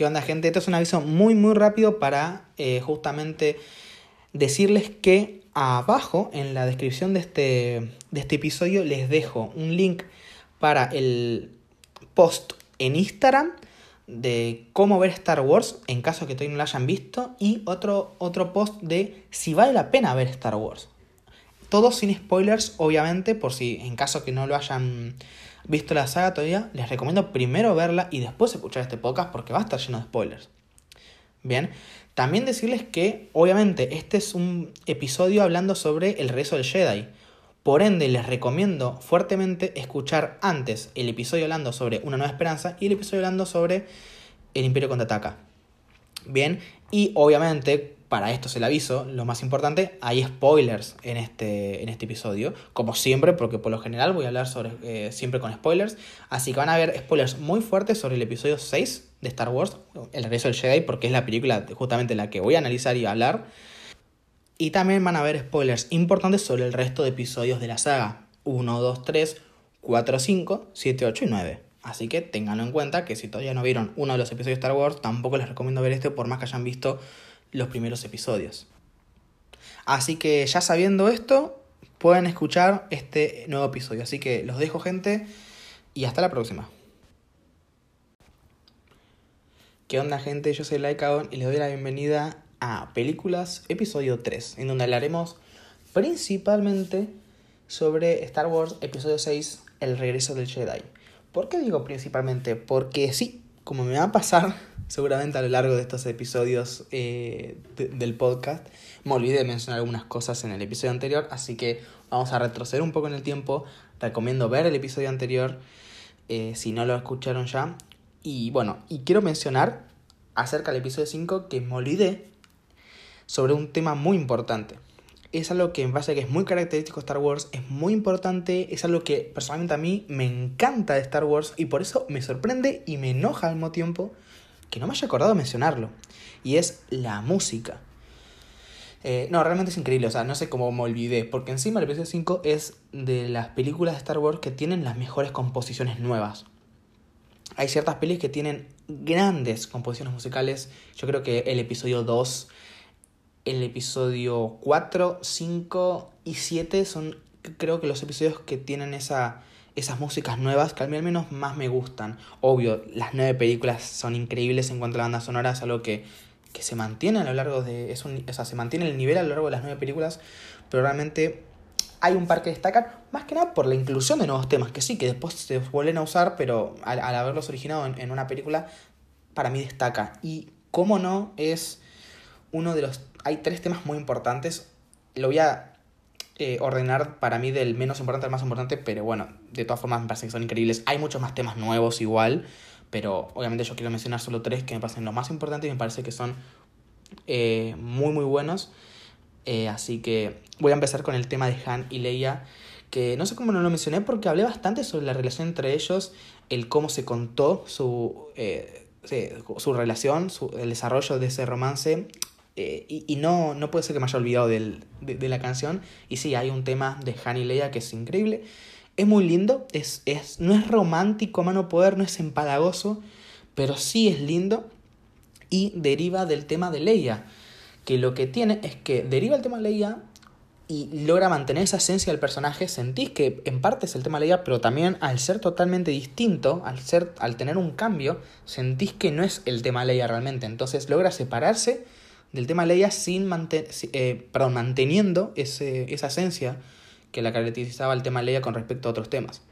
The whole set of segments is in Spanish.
¿Qué onda gente? Esto es un aviso muy muy rápido para eh, justamente decirles que abajo en la descripción de este, de este episodio les dejo un link para el post en Instagram de cómo ver Star Wars en caso que todavía no lo hayan visto y otro, otro post de si vale la pena ver Star Wars. Todo sin spoilers, obviamente, por si en caso que no lo hayan visto la saga todavía, les recomiendo primero verla y después escuchar este podcast porque va a estar lleno de spoilers. Bien, también decirles que obviamente este es un episodio hablando sobre el regreso del Jedi. Por ende, les recomiendo fuertemente escuchar antes el episodio hablando sobre Una Nueva Esperanza y el episodio hablando sobre El Imperio Contraataca. Bien, y obviamente, para esto se le aviso, lo más importante, hay spoilers en este, en este episodio, como siempre, porque por lo general voy a hablar sobre, eh, siempre con spoilers, así que van a haber spoilers muy fuertes sobre el episodio 6 de Star Wars, El regreso del Jedi, porque es la película justamente la que voy a analizar y hablar. Y también van a haber spoilers importantes sobre el resto de episodios de la saga. 1, 2, 3, 4, 5, 7, 8 y 9. Así que ténganlo en cuenta que si todavía no vieron uno de los episodios de Star Wars, tampoco les recomiendo ver este por más que hayan visto los primeros episodios. Así que ya sabiendo esto, pueden escuchar este nuevo episodio. Así que los dejo gente y hasta la próxima. ¿Qué onda gente? Yo soy Laikaon y les doy la bienvenida a Películas, episodio 3, en donde hablaremos principalmente sobre Star Wars, episodio 6, El regreso del Jedi. ¿Por qué digo principalmente? Porque sí, como me va a pasar seguramente a lo largo de estos episodios eh, del podcast, me olvidé de mencionar algunas cosas en el episodio anterior, así que vamos a retroceder un poco en el tiempo. Recomiendo ver el episodio anterior eh, si no lo escucharon ya. Y bueno, y quiero mencionar acerca del episodio 5 que me olvidé sobre un tema muy importante. Es algo que me parece que es muy característico de Star Wars, es muy importante, es algo que personalmente a mí me encanta de Star Wars y por eso me sorprende y me enoja al mismo tiempo que no me haya acordado mencionarlo. Y es la música. Eh, no, realmente es increíble, o sea, no sé cómo me olvidé, porque encima el episodio 5 es de las películas de Star Wars que tienen las mejores composiciones nuevas. Hay ciertas pelis que tienen grandes composiciones musicales. Yo creo que el episodio 2 el episodio 4, 5 y 7 son creo que los episodios que tienen esa, esas músicas nuevas que a mí al menos más me gustan. Obvio, las nueve películas son increíbles en cuanto a la banda sonora, es algo que, que se mantiene a lo largo de... Es o sea, se mantiene el nivel a lo largo de las nueve películas, pero realmente hay un par que destacan, más que nada por la inclusión de nuevos temas, que sí, que después se vuelven a usar, pero al, haberlos originado en, en una película, para mí destaca. Y cómo no, es uno de los hay tres temas muy importantes. Lo voy a eh, ordenar para mí del menos importante al más importante, pero bueno, de todas formas me parece que son increíbles. Hay muchos más temas nuevos igual, pero obviamente yo quiero mencionar solo tres que me parecen los más importantes y me parece que son eh, muy muy buenos. Eh, así que voy a empezar con el tema de Han y Leia, que no sé cómo no lo mencioné porque hablé bastante sobre la relación entre ellos, el cómo se contó su, su relación, su, el desarrollo de ese romance eh, y, no, no puede ser que me haya olvidado del, de, la canción. Y sí, hay un tema de Han y Leia que es increíble. Es muy lindo, es, es, no es romántico mano poder, no es empalagoso, pero sí es lindo. Y deriva del tema de Leia. Que lo que tiene es que deriva el tema de Leia y logra mantener esa esencia del personaje. Sentís que en parte es el tema de Leia, pero también al ser totalmente distinto, al, ser, al tener un cambio, sentís que no es el tema de Leia realmente. Entonces logra separarse del tema Leia sin eh, perdón, manteniendo ese, esa esencia que la caracterizaba el tema Leia con respecto a otros temas.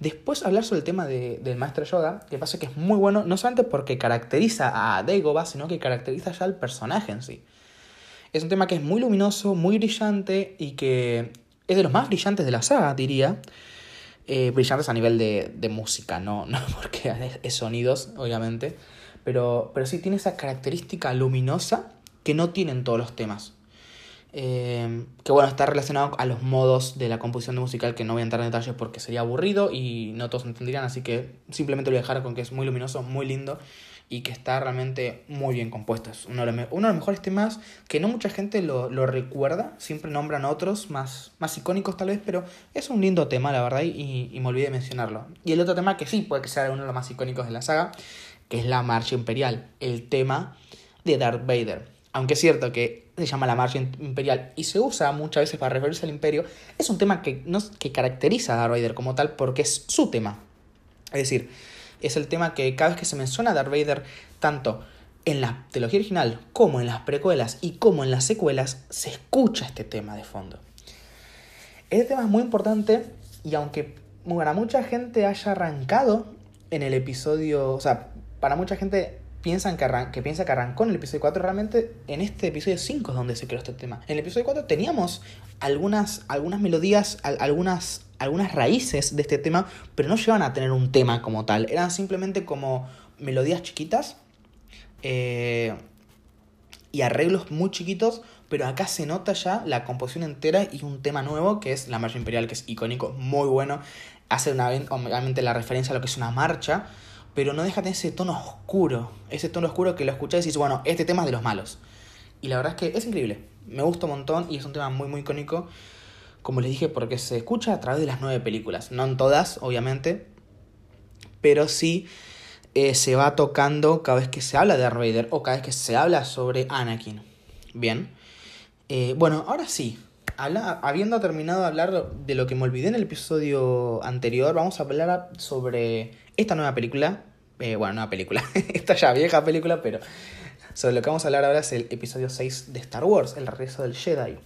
Después hablar sobre el tema de, del maestro Yoda, que pasa que es muy bueno, no solamente porque caracteriza a Dagobah, sino que caracteriza ya al personaje en sí. Es un tema que es muy luminoso, muy brillante y que es de los más brillantes de la saga, diría. Eh, brillantes a nivel de, de música, no, no porque es, sonidos, obviamente. Pero, pero sí tiene esa característica luminosa que no tienen todos los temas. Eh, que bueno, está relacionado a los modos de la composición de musical que no voy a entrar en detalles porque sería aburrido y no todos entenderían, así que simplemente lo voy a dejar con que es muy luminoso, muy lindo y que está realmente muy bien compuesto. Es uno de los, uno de los mejores temas que no mucha gente lo, lo, recuerda, siempre nombran otros más, más icónicos tal vez, pero es un lindo tema, la verdad, y, y me olvidé de mencionarlo. Y el otro tema que sí puede que sea uno de los más icónicos de la saga que es la Marcha Imperial, el tema de Darth Vader. Aunque es cierto que se llama la Marcha Imperial y se usa muchas veces para referirse al Imperio, es un tema que, no, que caracteriza a Darth Vader como tal porque es su tema. Es decir, es el tema que cada vez que se menciona a Darth Vader, tanto en la trilogía original como en las precuelas y como en las secuelas, se escucha este tema de fondo. Este tema es muy importante y aunque para mucha gente haya arrancado en el episodio, o sea, para mucha gente piensan que, que piensa que arrancó en el episodio 4, realmente en este episodio 5 es donde se creó este tema. En el episodio 4 teníamos algunas, algunas melodías, algunas, algunas raíces de este tema, pero no llegaban a tener un tema como tal. Eran simplemente como melodías chiquitas eh, y arreglos muy chiquitos, pero acá se nota ya la composición entera y un tema nuevo que es la marcha imperial, que es icónico, muy bueno. Hace una, obviamente la referencia a lo que es una marcha, pero no deja de tener ese tono oscuro, ese tono oscuro que lo escuchás y dices, bueno, este tema es de los malos. Y la verdad es que es increíble, me gusta un montón y es un tema muy, muy icónico, como les dije, porque se escucha a través de las nueve películas, no en todas, obviamente, pero sí eh, se va tocando cada vez que se habla de Darth o cada vez que se habla sobre Anakin. Bien. Eh, bueno, ahora sí. habiendo terminado de hablar de lo que me olvidé en el episodio anterior, vamos a hablar sobre esta nueva película. Eh, bueno, nueva película. esta ya vieja película, pero sobre lo que vamos a hablar ahora es el episodio 6 de Star Wars, el regreso del Jedi.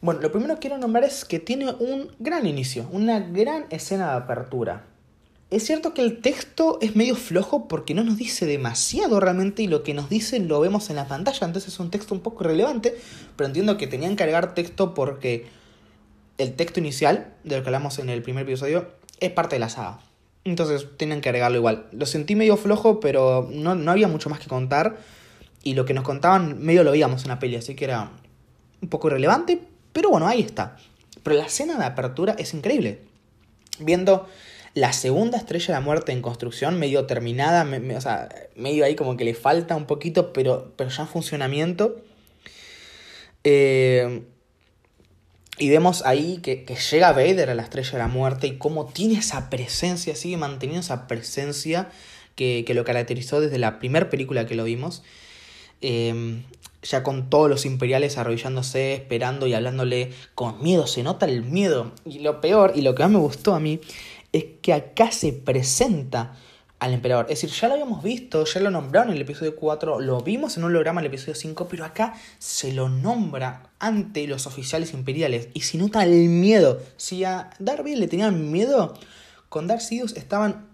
Bueno, lo primero que quiero nombrar es que tiene un gran inicio, una gran escena de apertura. Es cierto que el texto es medio flojo porque no nos dice demasiado realmente y lo que nos dice lo vemos en la pantalla, entonces es un texto un poco irrelevante, pero entiendo que tenían que agregar texto porque el texto inicial, de lo que hablamos en el primer episodio, es parte de la saga. Entonces tenían que agregarlo igual. Lo sentí medio flojo, pero no, no había mucho más que contar. Y lo que nos contaban medio lo veíamos en la peli, así que era un poco irrelevante, pero bueno, ahí está. Pero la escena de apertura es increíble. Viendo la segunda estrella de la muerte en construcción, medio terminada, o sea, medio ahí como que le falta un poquito, pero, pero ya en funcionamiento. Eh, y vemos ahí que, llega Vader a la estrella de la muerte y cómo tiene esa presencia, sigue manteniendo esa presencia que, lo caracterizó desde la primera película que lo vimos. Eh, ya con todos los imperiales arrodillándose, esperando y hablándole con miedo, se nota el miedo. Y lo peor, y lo que más me gustó a mí, es que acá se presenta al emperador. Es decir, ya lo habíamos visto, ya lo nombraron en el episodio 4, lo vimos en un holograma en el episodio 5, pero acá se lo nombra ante los oficiales imperiales y se nota el miedo. Si a Darby le tenían miedo, con Darth Sidious estaban,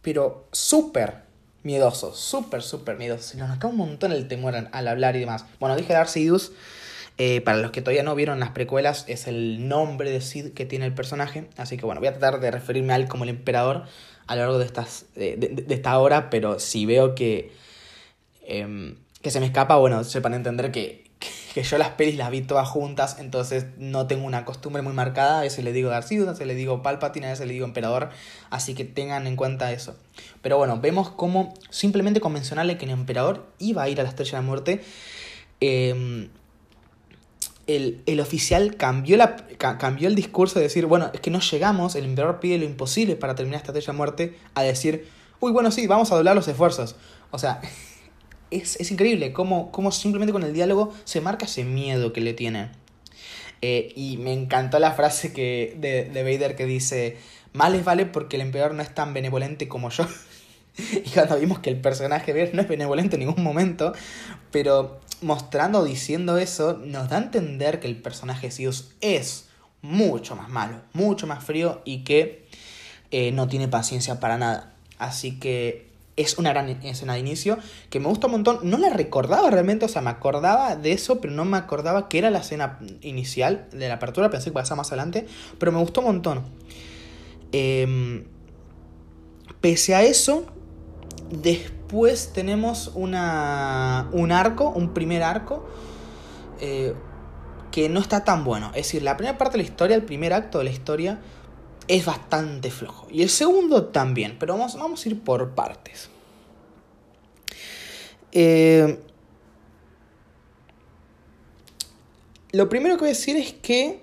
pero súper miedosos, súper, súper miedosos. Se nos nota un montón el temor al hablar y demás. Bueno, dije Darth Sidious eh, para los que todavía no vieron las precuelas, es el nombre de Sid que tiene el personaje. Así que bueno, voy a tratar de referirme a él como el emperador a lo largo de, estas, de, esta hora, pero si veo que, em, que se me escapa, bueno, sepan entender que, que yo las pelis las vi todas juntas, entonces no tengo una costumbre muy marcada. A veces le digo Darth a veces le digo Palpatine, a veces le digo Emperador, así que tengan en cuenta eso. Pero bueno, vemos cómo simplemente con mencionarle que el Emperador iba a ir a la Estrella de la Muerte, eh, el, oficial cambió, la, cambió el discurso de decir, bueno, es que no llegamos, el emperador pide lo imposible para terminar esta estrella de muerte, a decir, uy, bueno, sí, vamos a doblar los esfuerzos. O sea, es, increíble cómo, cómo, simplemente con el diálogo se marca ese miedo que le tiene. Eh, y me encantó la frase que, de, de Vader que dice, más les vale porque el emperador no es tan benevolente como yo. y cuando vimos que el personaje no es benevolente en ningún momento, pero mostrando o diciendo eso, nos da a entender que el personaje Sius es mucho más malo, mucho más frío y que eh, no tiene paciencia para nada. Así que es una gran escena de inicio que me gusta un montón. No la recordaba realmente, o sea, me acordaba de eso, pero no me acordaba que era la escena inicial de la apertura. Pensé que pasaba más adelante, pero me gustó un montón. Em, pese a eso, Después tenemos una, un arco, un primer arco, eh, que no está tan bueno. Es decir, la primera parte de la historia, el primer acto de la historia, es bastante flojo. Y el segundo también, pero vamos, vamos a ir por partes. Eh, lo primero que voy a decir es que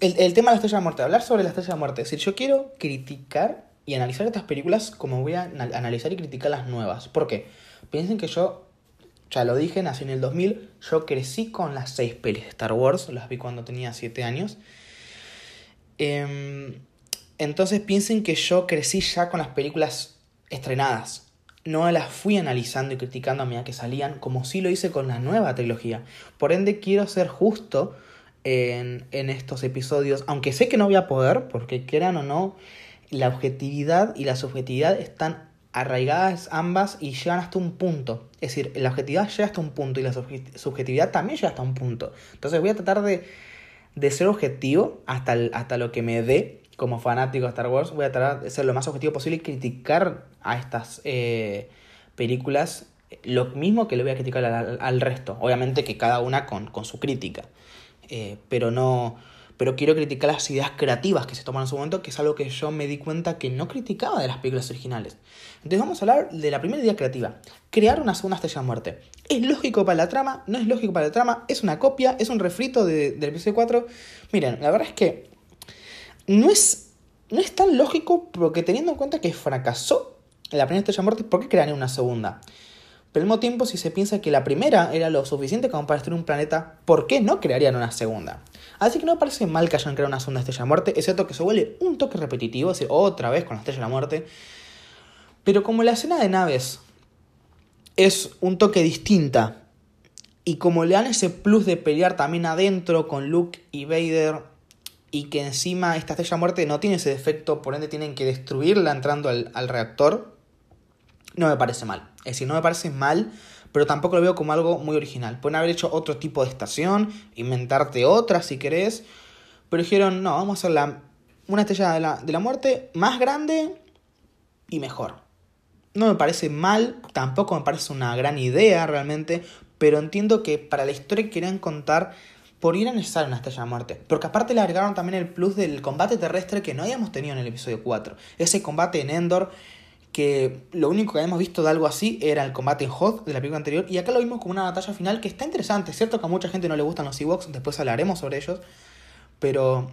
el, el, tema de la estrella de muerte, hablar sobre la estrella de muerte, es decir, yo quiero criticar y analizar estas películas como voy a analizar y criticar las nuevas. ¿Por qué? Piensen que yo, ya lo dije, nací en el 2000, yo crecí con las seis pelis de Star Wars, las vi cuando tenía 7 años. Em, entonces piensen que yo crecí ya con las películas estrenadas. No las fui analizando y criticando a medida que salían, como sí lo hice con la nueva trilogía. Por ende, quiero ser justo en, en estos episodios, aunque sé que no voy a poder, porque quieran o no, la objetividad y la subjetividad están arraigadas ambas y llegan hasta un punto. Es decir, la objetividad llega hasta un punto y la subjetividad también llega hasta un punto. Entonces voy a tratar de, de ser objetivo hasta, hasta lo que me dé como fanático de Star Wars. Voy a tratar de ser lo más objetivo posible y criticar a estas eh, películas lo mismo que le voy a criticar al, resto. Obviamente que cada una con, con su crítica. Eh, pero no pero quiero criticar las ideas creativas que se toman en su momento, que es algo que yo me di cuenta que no criticaba de las películas originales. Entonces vamos a hablar de la primera idea creativa, crear una segunda estrella de muerte. ¿Es lógico para la trama? ¿No es lógico para la trama? ¿Es una copia? ¿Es un refrito del episodio 4? Miren, la verdad es que no es, no es tan lógico porque teniendo en cuenta que fracasó la primera estrella de muerte, ¿por qué crearían una segunda? Pero al mismo tiempo, si se piensa que la primera era lo suficiente como para destruir un planeta, ¿por qué no crearían una segunda? Así que no parece mal que hayan creado una segunda estrella de muerte, excepto que se vuelve un toque repetitivo, es otra vez con la estrella de la muerte. Pero como la escena de naves es un toque distinta, y como le dan ese plus de pelear también adentro con Luke y Vader, y que encima esta estrella de muerte no tiene ese defecto, por ende tienen que destruirla entrando al reactor, no me parece mal. Es decir, no me parece mal, pero tampoco lo veo como algo muy original. Pueden haber hecho otro tipo de estación, inventarte otra si querés, pero dijeron, no, vamos a hacer la, una estrella de la, de la muerte más grande y mejor. No me parece mal, tampoco me parece una gran idea realmente, pero entiendo que para la historia que querían contar, por ir a necesario una estrella de muerte. Porque aparte le agregaron también el plus del combate terrestre que no habíamos tenido en el episodio 4. Ese combate en Endor que lo único que habíamos visto de algo así era el combate en Hoth de la película anterior, y acá lo vimos como una batalla final que está interesante, cierto que a mucha gente no le gustan los Ewoks, después hablaremos sobre ellos, pero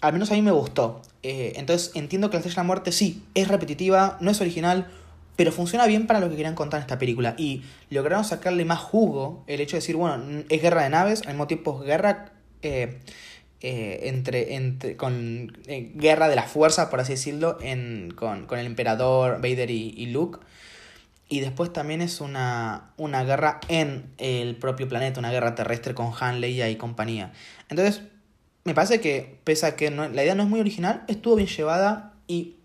al menos a mí me gustó. Eh, entonces entiendo que la Estrella de la Muerte sí, es repetitiva, no es original, pero funciona bien para lo que querían contar en esta película, y lograron sacarle más jugo el hecho de decir, bueno, es guerra de naves, al mismo tiempo es guerra... Eh, eh, entre, entre, con eh, guerra de la fuerza, por así decirlo, en, con, con, el emperador Vader y, Luke. Y después también es una, una guerra en el propio planeta, una guerra terrestre con Han, Leia y compañía. Entonces, me parece que, pese a que no, la idea no es muy original, estuvo bien llevada y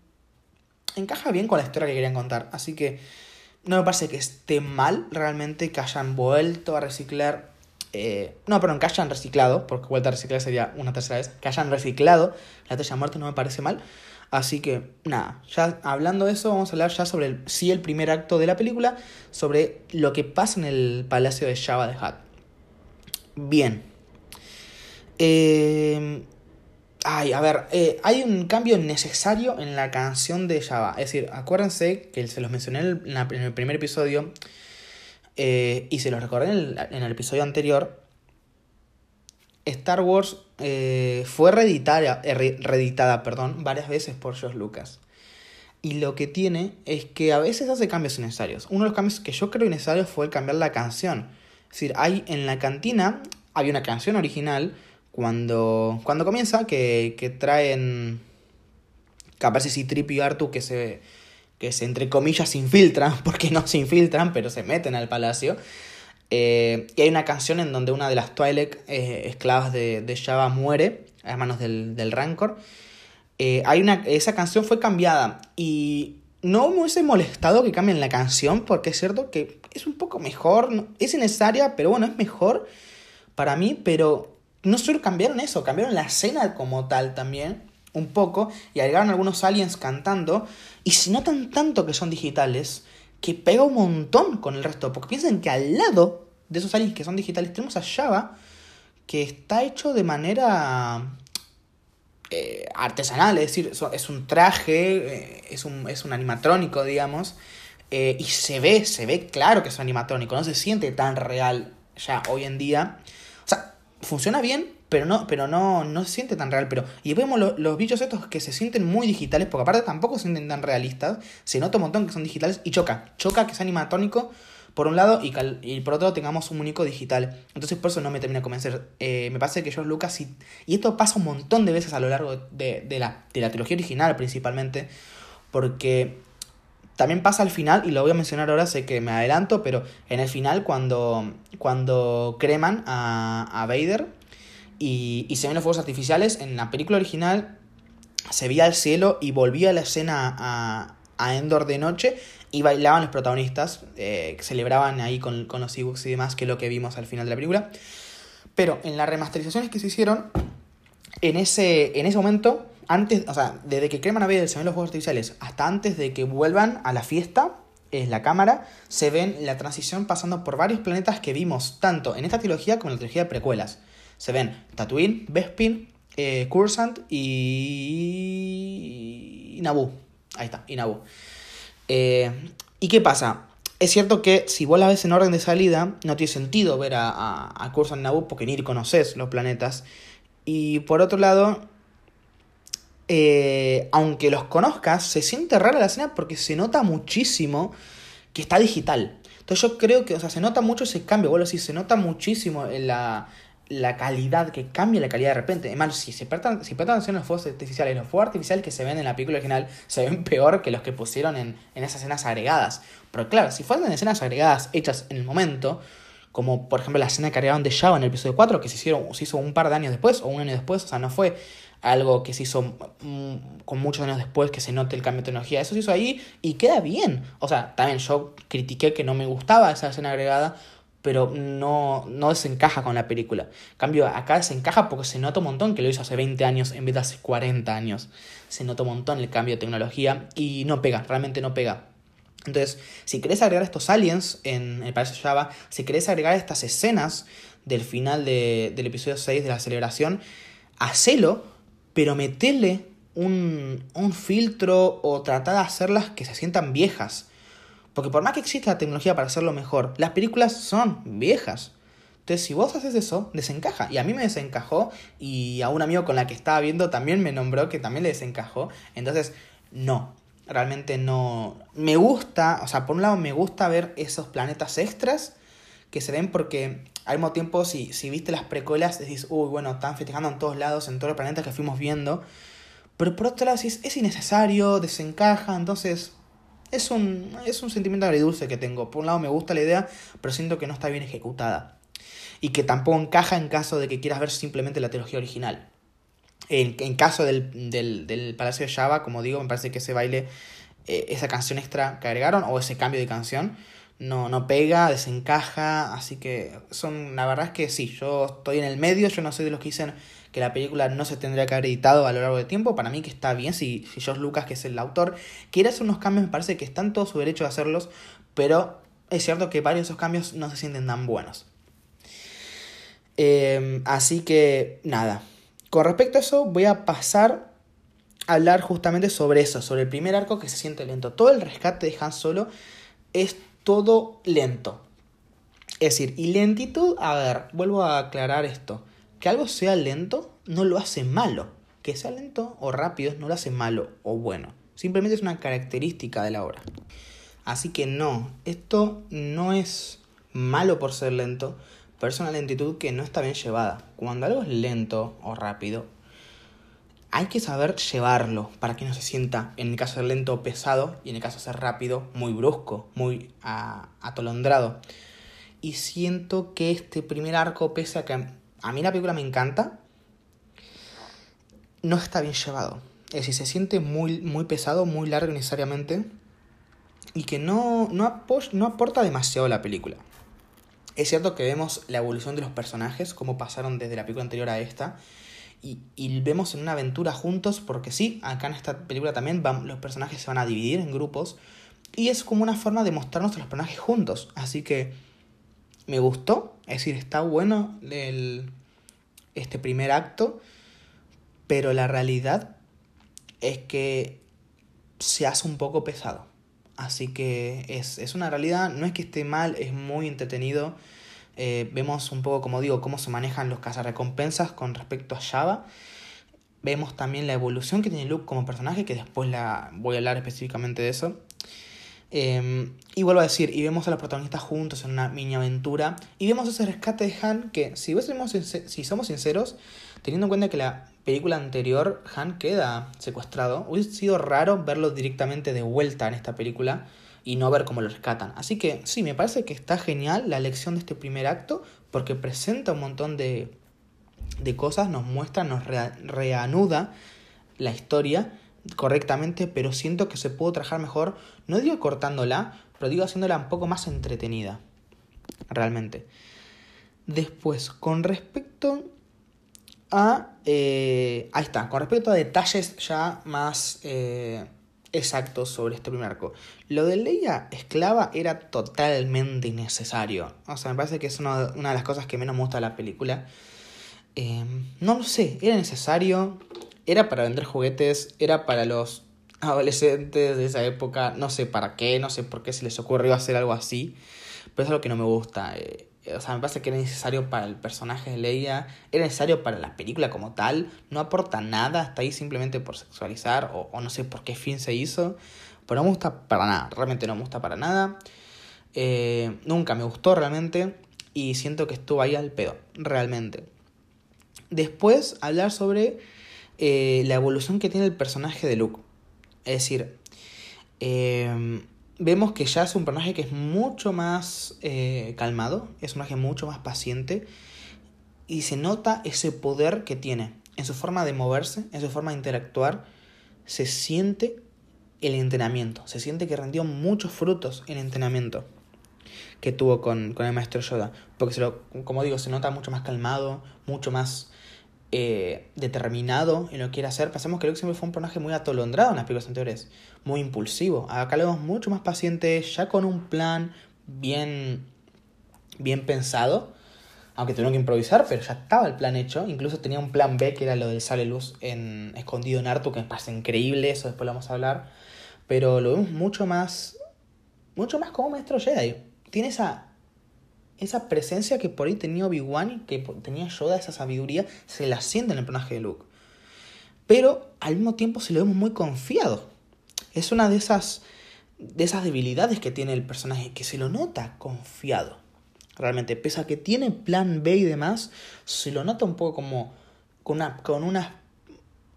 encaja bien con la historia que querían contar. Así que no me parece que esté mal realmente que hayan vuelto a reciclar eh, no, perdón, que hayan reciclado, porque vuelta a reciclar sería una tercera vez, que hayan reciclado la Estrella muerte no me parece mal. Así que, nada, ya hablando de eso, vamos a hablar ya sobre el, el primer acto de la película, sobre lo que pasa en el palacio de Java de Hutt. Bien. Eh, ay, a ver, eh, hay un cambio necesario en la canción de Java. Es decir, acuérdense que se los mencioné en el primer episodio eh, y se los recordé en el, episodio anterior, Star Wars eh, fue reeditada, eh, reeditada perdón, varias veces por George Lucas. Y lo que tiene es que a veces hace cambios innecesarios. Uno de los cambios que yo creo innecesarios fue el cambiar la canción. Es decir, hay en la cantina, había una canción original cuando, cuando comienza que, que traen... Que aparece Trip y Artu que se que se entre comillas infiltran, porque no se infiltran, pero se meten al palacio. Eh, y hay una canción en donde una de las Twi'lek eh, esclavas de, de, Java muere a manos del, del Rancor. Eh, hay una, esa canción fue cambiada y no me hubiese molestado que cambien la canción porque es cierto que es un poco mejor, es necesaria, pero bueno, es mejor para mí, pero no solo cambiaron eso, cambiaron la escena como tal también un poco y agregaron algunos aliens cantando y se notan tanto que son digitales que pega un montón con el resto. Porque piensen que al lado de esos aliens que son digitales tenemos a Java que está hecho de manera eh, artesanal, es decir, es un traje, eh, es, un, es un animatrónico, digamos, eh, y se ve, se ve claro que es animatrónico, no se siente tan real ya hoy en día. Funciona bien, pero no, pero no, no se siente tan real. Pero, y vemos los bichos estos que se sienten muy digitales, porque aparte tampoco se sienten tan realistas. Se nota un montón que son digitales y choca. Choca que es animatónico por un lado y, y por otro tengamos un único digital. Entonces por eso no me termina de convencer. Eh, me parece que George Lucas, y, y esto pasa un montón de veces a lo largo de, de, la, de la trilogía original principalmente, porque también pasa al final, y lo voy a mencionar ahora, sé que me adelanto, pero en el final cuando, cuando creman a, a Vader y, y se ven los fuegos artificiales, en la película original se veía el cielo y volvía la escena a, a Endor de noche y bailaban los protagonistas, eh, celebraban ahí con, con los ebooks y demás, que es lo que vimos al final de la película. Pero en las remasterizaciones que se hicieron, en ese, en ese momento, antes, o sea, desde que creman a se ven los juegos artificiales hasta antes de que vuelvan a la fiesta, es la cámara, se ven la transición pasando por varios planetas que vimos tanto en esta trilogía como en la trilogía de precuelas. Se ven Tatooine, Bespin, eh, Cursant y... y Naboo. Ahí está, y Naboo. Eh, ¿Y qué pasa? Es cierto que si vos la ves en orden de salida, no tiene sentido ver a, a, a Curzon Naboo porque ni conoces los planetas. Y por otro lado, eh, aunque los conozcas, se siente rara la escena porque se nota muchísimo que está digital. Entonces yo creo que, o sea, se nota mucho ese cambio, bueno, sí, se nota muchísimo en la, la calidad, que cambia la calidad de repente. Además, si se prestan, si atención a los fuegos artificiales, los fuegos artificiales que se ven en la película original se ven peor que los que pusieron en, en esas escenas agregadas. Pero claro, si fueran escenas agregadas hechas en el momento, como por ejemplo la escena que agregaron de Java en el episodio 4, que se, hicieron, se hizo un par de años después o un año después, o sea, no fue algo que se hizo mm, con muchos años después que se note el cambio de tecnología. Eso se hizo ahí y queda bien. O sea, también yo critiqué que no me gustaba esa escena agregada pero no, no desencaja con la película. En cambio, acá desencaja porque se nota un montón que lo hizo hace 20 años en vez de hace 40 años. Se nota un montón el cambio de tecnología y no pega, realmente no pega. Entonces, si querés agregar estos aliens en el Palacio Java, si querés agregar estas escenas del final de, del episodio 6 de la celebración, hacelo, pero metele un, un filtro o trata de hacerlas que se sientan viejas. Porque por más que exista la tecnología para hacerlo mejor, las películas son viejas. Entonces, si vos haces eso, desencaja. Y a mí me desencajó. Y a un amigo con la que estaba viendo también me nombró que también le desencajó. Entonces, no. Realmente no. Me gusta, o sea, por un lado me gusta ver esos planetas extras que se ven porque al mismo tiempo, si, si viste las precuelas, decís, uy, bueno, están festejando en todos lados, en todos los planetas que fuimos viendo. Pero por otro lado, decís, es innecesario, desencaja, entonces es un, es un sentimiento agridulce que tengo. Por un lado me gusta la idea, pero siento que no está bien ejecutada. Y que tampoco encaja en caso de que quieras ver simplemente la trilogía original. En, en caso del, del, del, Palacio de Java, como digo, me parece que ese baile, eh, esa canción extra que agregaron, o ese cambio de canción, no, no pega, desencaja. Así que son, la verdad es que sí, yo estoy en el medio, yo no soy de los que dicen que la película no se tendría que haber editado a lo largo del tiempo. Para mí que está bien, si, si George Lucas, que es el autor, quiere hacer unos cambios, me parece que están todo su derecho de hacerlos, pero es cierto que varios de esos cambios no se sienten tan buenos. Eh, así que nada, con respecto a eso voy a pasar a hablar justamente sobre eso, sobre el primer arco que se siente lento. Todo el rescate de Han Solo es todo lento. Es decir, y lentitud, a ver, vuelvo a aclarar esto que algo sea lento no lo hace malo. Que sea lento o rápido no lo hace malo o bueno. Simplemente es una característica de la obra. Así que no, esto no es malo por ser lento, pero es una lentitud que no está bien llevada. Cuando algo es lento o rápido, hay que saber llevarlo para que no se sienta, en el caso de ser lento, pesado, y en el caso de ser rápido, muy brusco, muy atolondrado. Y siento que este primer arco, pese a que a mí la película me encanta, no está bien llevado. Es decir, se siente muy, muy pesado, muy largo necesariamente, y que no, no, no aporta demasiado a la película. Es cierto que vemos la evolución de los personajes, cómo pasaron desde la película anterior a esta, y, y, vemos en una aventura juntos, porque sí, acá en esta película también los personajes se van a dividir en grupos, y es como una forma de mostrarnos a los personajes juntos. Así que me gustó, es decir, está bueno el, este primer acto, pero la realidad es que se hace un poco pesado. Así que es, es una realidad, no es que esté mal, es muy entretenido. Eh, vemos un poco, como digo, cómo se manejan los cazarrecompensas con respecto a Java. Vemos también la evolución que tiene Luke como personaje, que después la voy a hablar específicamente de eso. Em, y vuelvo a decir, y vemos a los protagonistas juntos en una mini aventura. Y vemos ese rescate de Han que, si, si somos sinceros, teniendo en cuenta que la película anterior Han queda secuestrado, hubiese sido raro verlo directamente de vuelta en esta película y no ver cómo lo rescatan. Así que sí, me parece que está genial la elección de este primer acto porque presenta un montón de, de cosas, nos muestra, nos reanuda la historia correctamente, pero siento que se pudo trabajar mejor, no digo cortándola, pero digo haciéndola un poco más entretenida, realmente. Después, con respecto a... Eh, ahí está, con respecto a detalles ya más eh, exactos sobre este primer arco. Lo de Leia esclava era totalmente innecesario. O sea, me parece que es una, de las cosas que menos me gusta de la película. Eh, no lo sé, era necesario era para vender juguetes, era para los adolescentes de esa época, no sé para qué, no sé por qué se les ocurrió hacer algo así, pero es algo que no me gusta. Eh, o sea, me parece que era necesario para el personaje de Leia, era necesario para la película como tal, no aporta nada, está ahí simplemente por sexualizar o, no sé por qué fin se hizo, pero no me gusta para nada, realmente no me gusta para nada. Eh, nunca me gustó realmente y siento que estuvo ahí al pedo, realmente. Después hablar sobre eh, la evolución que tiene el personaje de Luke. Es decir, em, vemos que ya es un personaje que es mucho más eh, calmado, es un personaje mucho más paciente y se nota ese poder que tiene en su forma de moverse, en su forma de interactuar, se siente el entrenamiento, se siente que rindió muchos frutos en entrenamiento que tuvo con, con el maestro Yoda, porque se lo, como digo, se nota mucho más calmado, mucho más eh, determinado en lo que quiere hacer. Pensamos que Luke siempre fue un personaje muy atolondrado en las películas anteriores, muy impulsivo. Acá lo vemos mucho más paciente, ya con un plan bien, bien pensado. Aunque tuvieron que improvisar, pero ya estaba el plan hecho. Incluso tenía un plan B, que era lo del sale luz en, escondido en Artu, que me parece increíble, eso después lo vamos a hablar. Pero lo vemos mucho más, mucho más como maestro Jedi. Tiene esa esa presencia que por ahí tenía Obi-Wan, que tenía Yoda, esa sabiduría, se la siente en el personaje de Luke. Pero al mismo tiempo se lo vemos muy confiado. Es una de esas, de esas debilidades que tiene el personaje, que se lo nota confiado. Realmente, pese a que tiene plan B y demás, se lo nota un poco como con una, con una,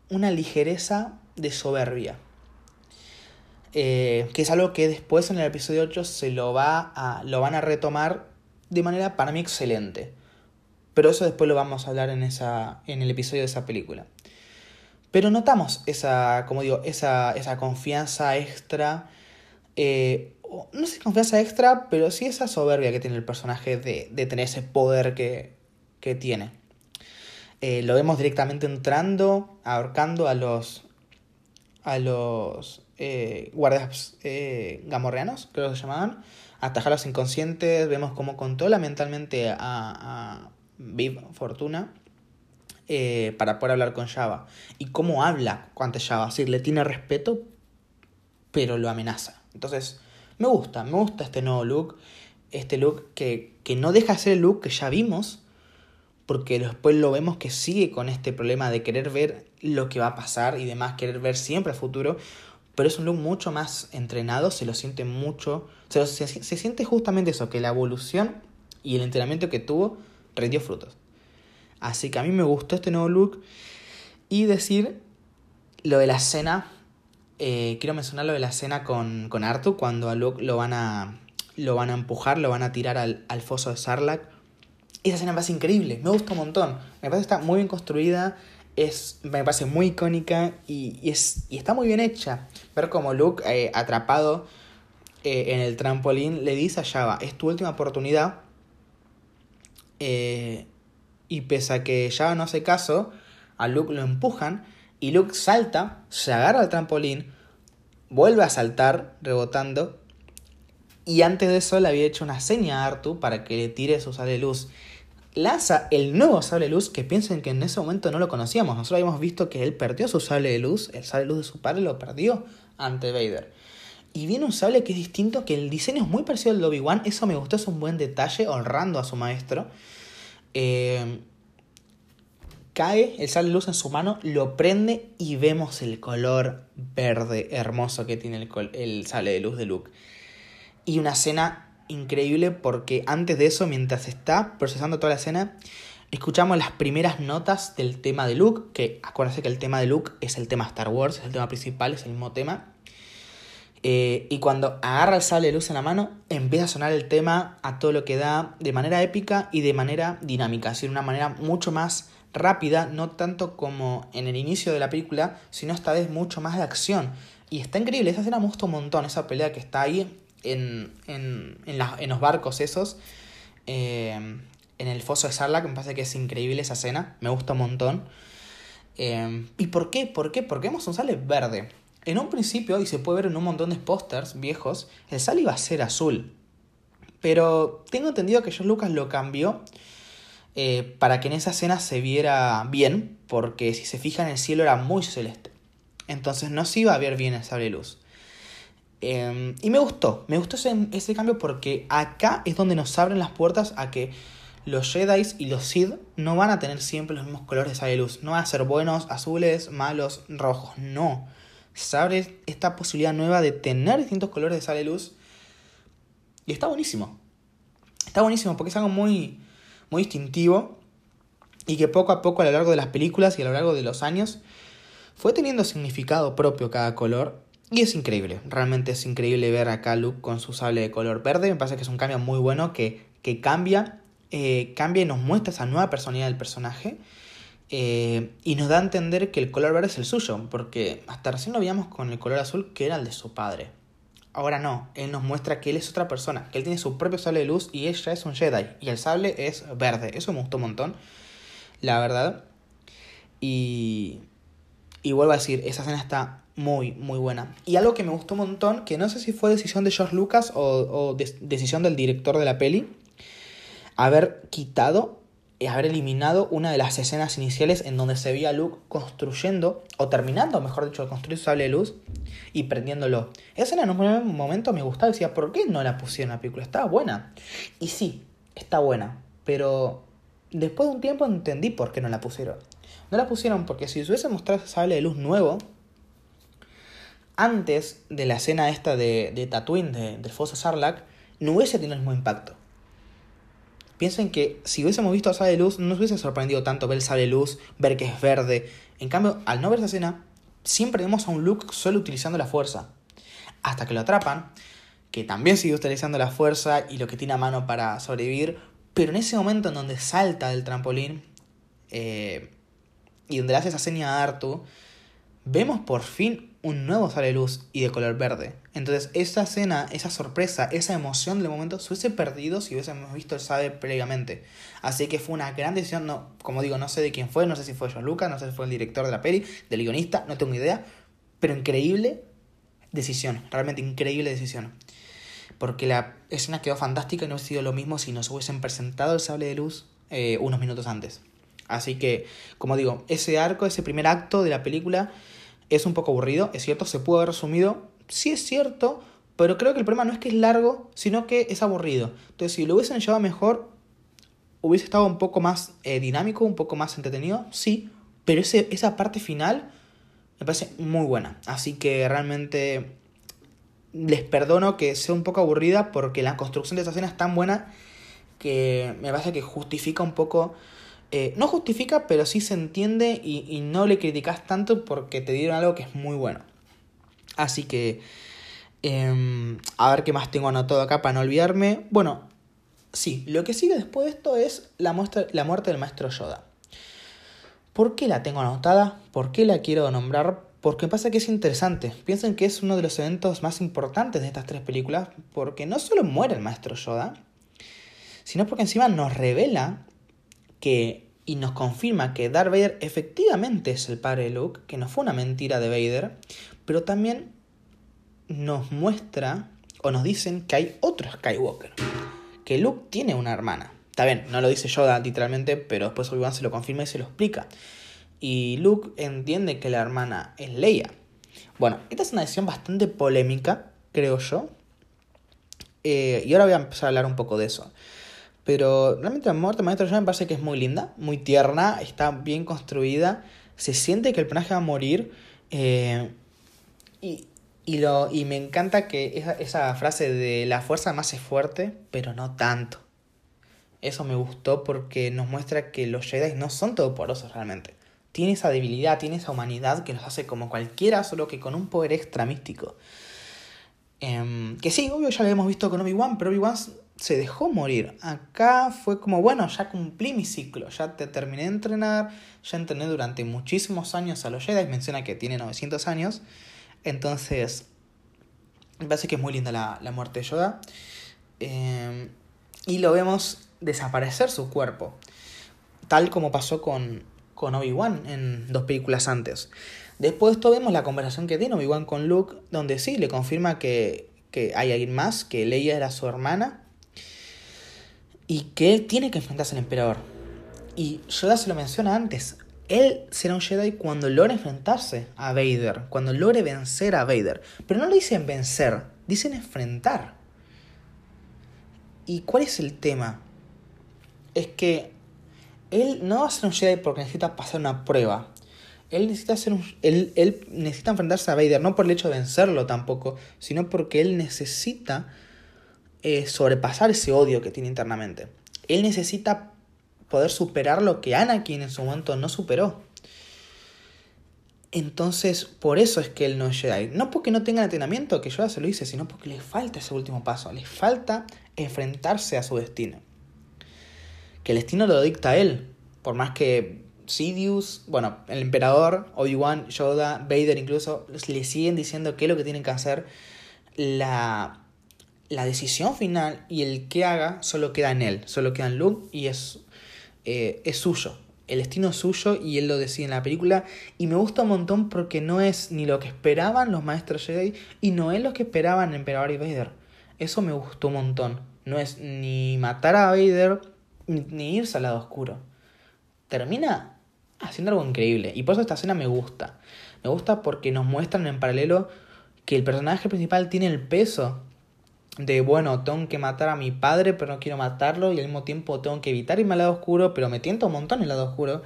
una ligereza de soberbia. Eh, que es algo que después en el episodio 8 se lo, va a, lo van a retomar de manera para mí excelente. Pero eso después lo vamos a hablar en, esa, en el episodio de esa película. Pero notamos esa, como digo, esa, esa confianza extra. Eh, no sé si confianza extra, pero sí esa soberbia que tiene el personaje de, de tener ese poder que, que tiene. Eh, lo vemos directamente entrando, ahorcando a los, a los eh, guardias eh, gamorreanos, creo que se llamaban atajar los inconscientes, vemos cómo controla mentalmente a, a Viv Fortuna eh, para poder hablar con Java. Y cómo habla ante Java, es decir, le tiene respeto, pero lo amenaza. Entonces, me gusta, me gusta este nuevo look, este look que, que no deja de ser el look que ya vimos, porque después lo vemos que sigue con este problema de querer ver lo que va a pasar y demás, querer ver siempre el futuro, pero es un look mucho más entrenado, se lo siente mucho, se, se, siente justamente eso, que la evolución y el entrenamiento que tuvo rindió frutos. Así que a mí me gustó este nuevo look y decir lo de la escena, eh, quiero mencionar lo de la escena con, con Artu, cuando a Luke lo van a, lo van a empujar, lo van a tirar al, al foso de Sarlacc. Esa escena me parece increíble, me gusta un montón, me parece que está muy bien construida, es, me parece muy icónica y, es, y está muy bien hecha. Ver como Luke, eh, atrapado eh, en el trampolín, le dice a Java, es tu última oportunidad. Eh, y pese a que Java no hace caso, a Luke lo empujan y Luke salta, se agarra al trampolín, vuelve a saltar rebotando y antes de eso le había hecho una seña a Artu para que le tire su sal de luz lanza el nuevo sable de luz que piensen que en ese momento no lo conocíamos. Nosotros habíamos visto que él perdió su sable de luz, el sable de luz de su padre lo perdió ante Vader. Y viene un sable que es distinto, que el diseño es muy parecido al de Obi-Wan. Eso me gustó, es un buen detalle, honrando a su maestro. Eh, cae el sable de luz en su mano, lo prende y vemos el color verde hermoso que tiene el, el sable de luz de Luke. Y una escena increíble porque antes de eso, mientras está procesando toda la escena, escuchamos las primeras notas del tema de Luke, que acuérdense que el tema de Luke es el tema Star Wars, es el tema principal, es el mismo tema. Eh, y cuando agarra el sable de luz en la mano, empieza a sonar el tema a todo lo que da de manera épica y de manera dinámica, es decir, una manera mucho más rápida, no tanto como en el inicio de la película, sino esta vez mucho más de acción. Y está increíble, esa escena me gusta un montón, esa pelea que está ahí en, en, en, los barcos esos, eh, en el foso de Sarlacc, me parece que es increíble esa escena, me gusta un montón. Eh, ¿Y por qué? ¿Por qué? Porque un sale verde. En un principio, y se puede ver en un montón de pósters viejos, el sale iba a ser azul. Pero tengo entendido que George Lucas lo cambió eh, para que en esa escena se viera bien, porque si se fijan el cielo era muy celeste. Entonces no se iba a ver bien el sable luz. Em, y me gustó, me gustó ese, ese, cambio porque acá es donde nos abren las puertas a que los Jedi y los Sith no van a tener siempre los mismos colores de sable luz. No van a ser buenos, azules, malos, rojos. No. Se abre esta posibilidad nueva de tener distintos colores de sable luz. Y está buenísimo. Está buenísimo porque es algo muy, muy distintivo y que poco a poco a lo largo de las películas y a lo largo de los años fue teniendo significado propio cada color y es increíble, realmente es increíble ver acá a Luke con su sable de color verde. Me parece que es un cambio muy bueno que, que cambia, eh, cambia y nos muestra esa nueva personalidad del personaje. Eh, y nos da a entender que el color verde es el suyo, porque hasta recién lo veíamos con el color azul que era el de su padre. Ahora no, él nos muestra que él es otra persona, que él tiene su propio sable de luz y ella es un Jedi. Y el sable es verde, eso me gustó un montón, la verdad. Y, y vuelvo a decir, esa escena está muy, muy buena. Y algo que me gustó un montón, que no sé si fue decisión de George Lucas o, decisión del director de la peli, haber quitado, y haber eliminado una de las escenas iniciales en donde se veía a Luke construyendo, o terminando, mejor dicho, de construir su sable de luz y prendiéndolo. Esa escena en un momento me gustaba, decía, ¿por qué no la pusieron en la película? Estaba buena. Y sí, está buena, pero después de un tiempo entendí por qué no la pusieron. No la pusieron porque si se hubiese mostrado ese sable de luz nuevo, antes de la escena esta de, de Tatooine, de, del foso Sarlacc, no hubiese tenido el mismo impacto. Piensen que si hubiésemos visto a Sable Luz, no nos hubiese sorprendido tanto ver Sable Luz, ver que es verde. En cambio, al no ver esa escena, siempre vemos a un Luke solo utilizando la fuerza. Hasta que lo atrapan, que también sigue utilizando la fuerza y lo que tiene a mano para sobrevivir. Pero en ese momento en donde salta del trampolín eh, y donde le hace esa seña a Artu, vemos por fin un nuevo sale luz y de color verde. Entonces, esa escena, esa sorpresa, esa emoción del momento se hubiese perdido si hubiésemos visto el sable previamente. Así que fue una gran decisión. No, como digo, no sé de quién fue, no sé si fue John Lucas, no sé si fue el director de la peli, del guionista, no tengo idea. Pero increíble decisión, realmente increíble decisión. Porque la escena quedó fantástica y no hubiese sido lo mismo si nos hubiesen presentado el sable de luz eh, unos minutos antes. Así que, como digo, ese arco, ese primer acto de la película es un poco aburrido, es cierto, se puede haber resumido, sí es cierto, pero creo que el problema no es que es largo, sino que es aburrido. Entonces, si lo hubiesen llevado mejor, hubiese estado un poco más eh, dinámico, un poco más entretenido, sí, pero ese, esa parte final me parece muy buena. Así que realmente les perdono que sea un poco aburrida porque la construcción de esa escena es tan buena que me parece que justifica un poco eh, no justifica, pero sí se entiende y, no le criticas tanto porque te dieron algo que es muy bueno. Así que, em, a ver qué más tengo anotado acá para no olvidarme. Bueno, sí, lo que sigue después de esto es la, la muerte del maestro Yoda. ¿Por qué la tengo anotada? ¿Por qué la quiero nombrar? Porque pasa que es interesante. Piensen que es uno de los eventos más importantes de estas tres películas, porque no solo muere el maestro Yoda, sino porque encima nos revela que, y nos confirma que Darth Vader efectivamente es el padre de Luke, que no fue una mentira de Vader, pero también nos muestra o nos dicen que hay otro Skywalker, que Luke tiene una hermana. Está bien, no lo dice Yoda literalmente, pero después Obi-Wan se lo confirma y se lo explica. Y Luke entiende que la hermana es Leia. Bueno, esta es una decisión bastante polémica, creo yo. Eh, y ahora voy a empezar a hablar un poco de eso. Pero realmente la muerte de Maestro Yoda me parece que es muy linda, muy tierna, está bien construida. Se siente que el personaje va a morir. Eh, y, y, lo, y me encanta que esa, esa frase de la fuerza más es fuerte, pero no tanto. Eso me gustó porque nos muestra que los Jedi no son todopoderosos realmente. Tiene esa debilidad, tiene esa humanidad que nos hace como cualquiera, solo que con un poder extra místico. Em, que sí, obvio ya lo hemos visto con Obi-Wan, pero Obi-Wan se dejó morir. Acá fue como, bueno, ya cumplí mi ciclo, ya te terminé de entrenar, ya entrené durante muchísimos años a los Jedi, menciona que tiene 900 años. Entonces, me parece que es muy linda la, la muerte de Yoda. Em, y lo vemos desaparecer su cuerpo. Tal como pasó con, con Obi-Wan en dos películas antes. Después de esto vemos la conversación que tiene Obi-Wan con Luke, donde sí, le confirma que, que hay alguien más, que Leia era su hermana, y que él tiene que enfrentarse al emperador. Y Yoda se lo menciona antes, él será un Jedi cuando logre enfrentarse a Vader, cuando logre vencer a Vader. Pero no le dicen vencer, dicen enfrentar. ¿Y cuál es el tema? es que él no va a ser un Jedi porque necesita pasar una prueba. Él necesita, ser un, él, él necesita enfrentarse a Vader, no por el hecho de vencerlo tampoco, sino porque él necesita eh, sobrepasar ese odio que tiene internamente. Él necesita poder superar lo que Anakin en su momento no superó. Entonces, por eso es que él no es Jedi. No porque no tenga entrenamiento, que yo se lo hice, sino porque le falta ese último paso. Le falta enfrentarse a su destino que el destino lo dicta él. Por más que Sidious, bueno, el emperador, Obi-Wan, Yoda, Vader incluso, le siguen diciendo qué es lo que tienen que hacer. La, la decisión final y el que haga solo queda en él, solo queda en Luke y es, eh, es suyo. El destino es suyo y él lo decide en la película. Y me gusta un montón porque no es ni lo que esperaban los maestros Jedi y no es lo que esperaban emperador y Vader. Eso me gustó un montón. No es ni matar a Vader ni irse al lado oscuro. Termina haciendo algo increíble. Y por eso esta escena me gusta. Me gusta porque nos muestran en paralelo que el personaje principal tiene el peso de, bueno, tengo que matar a mi padre, pero no quiero matarlo, y al mismo tiempo tengo que evitar irme al lado oscuro, pero me tienta un montón el lado oscuro.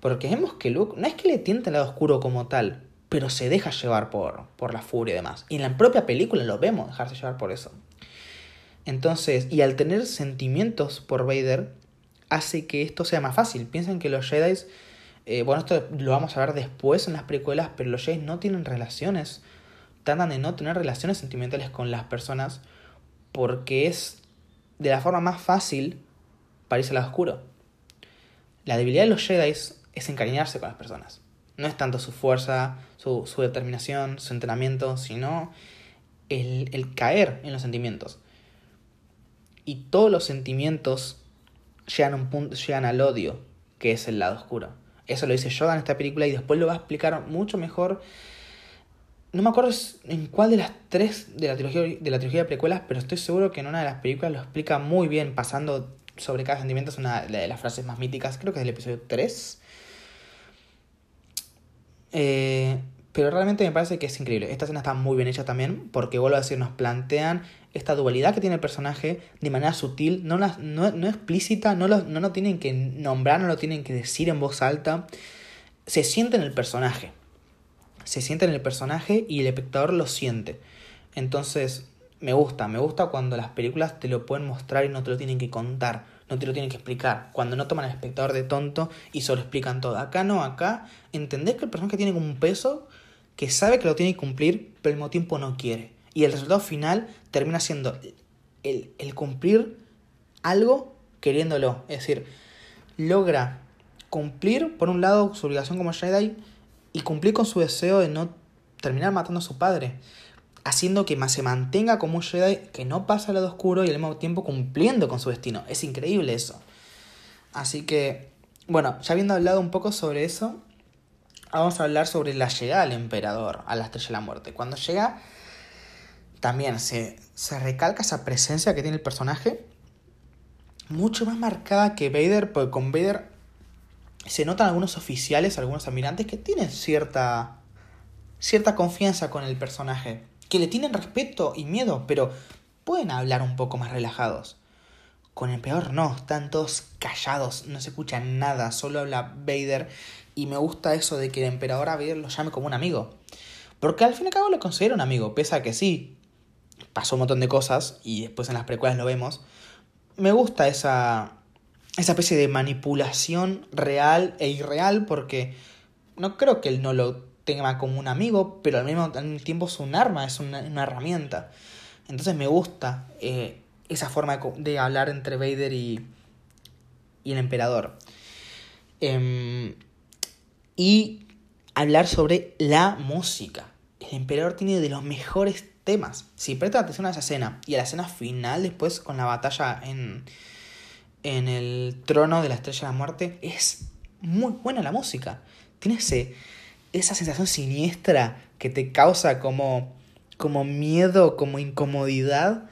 Porque vemos que Luke no es que le tiente el lado oscuro como tal, pero se deja llevar por, por la furia y demás. Y en la propia película lo vemos dejarse llevar por eso. Entonces, y al tener sentimientos por Vader, hace que esto sea más fácil. Piensan que los Jedi, eh, bueno, esto lo vamos a ver después en las precuelas, pero los Jedi no tienen relaciones, tratan de no tener relaciones sentimentales con las personas porque es de la forma más fácil para irse al lado oscuro. La debilidad de los Jedi es encariñarse con las personas. No es tanto su fuerza, su, determinación, su entrenamiento, sino el, caer en los sentimientos y todos los sentimientos llegan, un punto, llegan al odio, que es el lado oscuro. Eso lo dice Yoda en esta película y después lo va a explicar mucho mejor. No me acuerdo en cuál de las tres de la trilogía de, la trilogía de precuelas, pero estoy seguro que en una de las películas lo explica muy bien, pasando sobre cada sentimiento. Es una de las frases más míticas, creo que es del episodio 3. Eh, pero realmente me parece que es increíble. Esta escena está muy bien hecha también, porque vuelvo a decir, nos plantean esta dualidad que tiene el personaje de manera sutil, no, no, explícita, no lo, no lo tienen que nombrar, no lo tienen que decir en voz alta. Se siente en el personaje. Se siente en el personaje y el espectador lo siente. Entonces, me gusta, me gusta cuando las películas te lo pueden mostrar y no te lo tienen que contar, no te lo tienen que explicar. Cuando no toman al espectador de tonto y solo explican todo. Acá no, acá entendés que el personaje tiene un peso que sabe que lo tiene que cumplir, pero al mismo tiempo no quiere. Y el resultado final termina siendo el, el cumplir algo queriéndolo. Es decir, logra cumplir, por un lado, su obligación como Jedi y cumplir con su deseo de no terminar matando a su padre. Haciendo que se mantenga como un Jedi que no pasa al lado oscuro y al mismo tiempo cumpliendo con su destino. Es increíble eso. Así que, bueno, ya habiendo hablado un poco sobre eso, vamos a hablar sobre la llegada del emperador a la estrella de la muerte. Cuando llega, también se, se recalca esa presencia que tiene el personaje, mucho más marcada que Vader, porque con Vader se notan algunos oficiales, algunos almirantes que tienen cierta, cierta confianza con el personaje. que le tienen respeto y miedo, pero pueden hablar un poco más relajados. Con el peor no, están todos callados, no se escucha nada, solo habla Vader y me gusta eso de que el emperador Vader lo llame como un amigo. Porque al fin y al cabo lo considero un amigo, pese a que sí, pasó un montón de cosas y después en las precuelas lo vemos. Me gusta esa, esa especie de manipulación real e irreal porque no creo que él no lo tenga como un amigo, pero al mismo tiempo es un arma, es una, herramienta. Entonces me gusta eh, esa forma de, hablar entre Vader y, y el emperador. Em, y hablar sobre la música. El emperador tiene de los mejores temas. Si prestas atención a esa escena y a la escena final después con la batalla en, en el trono de la estrella de la muerte, es muy buena la música. Tiene ese, esa sensación siniestra que te causa como, como miedo, como incomodidad.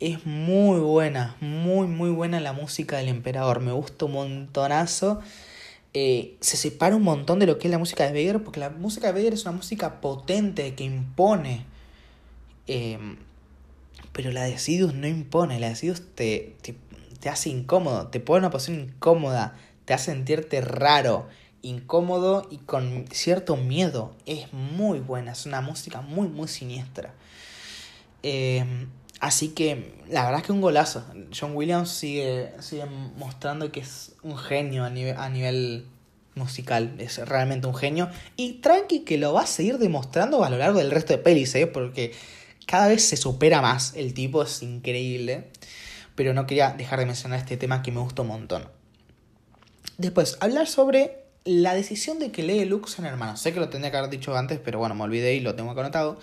Es muy buena, muy, muy buena la música del emperador. Me gusta un montonazo. Eh, se separa un montón de lo que es la música de Vader, porque la música de Vader es una música potente que impone. Em, pero la de Sidious no impone, la de Sidious te, te, te hace incómodo, te pone una posición incómoda, te hace sentirte raro incómodo y con cierto miedo. Es muy buena, es una música muy, muy siniestra. Em, así que la verdad es que un golazo. John Williams sigue, sigue mostrando que es un genio a nivel, a nivel musical. Es realmente un genio. Y tranqui que lo va a seguir demostrando a lo largo del resto de pelis, ¿eh? porque cada vez se supera más. El tipo es increíble. Pero no quería dejar de mencionar este tema que me gustó un montón. Después, hablar sobre la decisión de que Leia y Luke son hermanos. Sé que lo tendría que haber dicho antes, pero bueno, me olvidé y lo tengo anotado.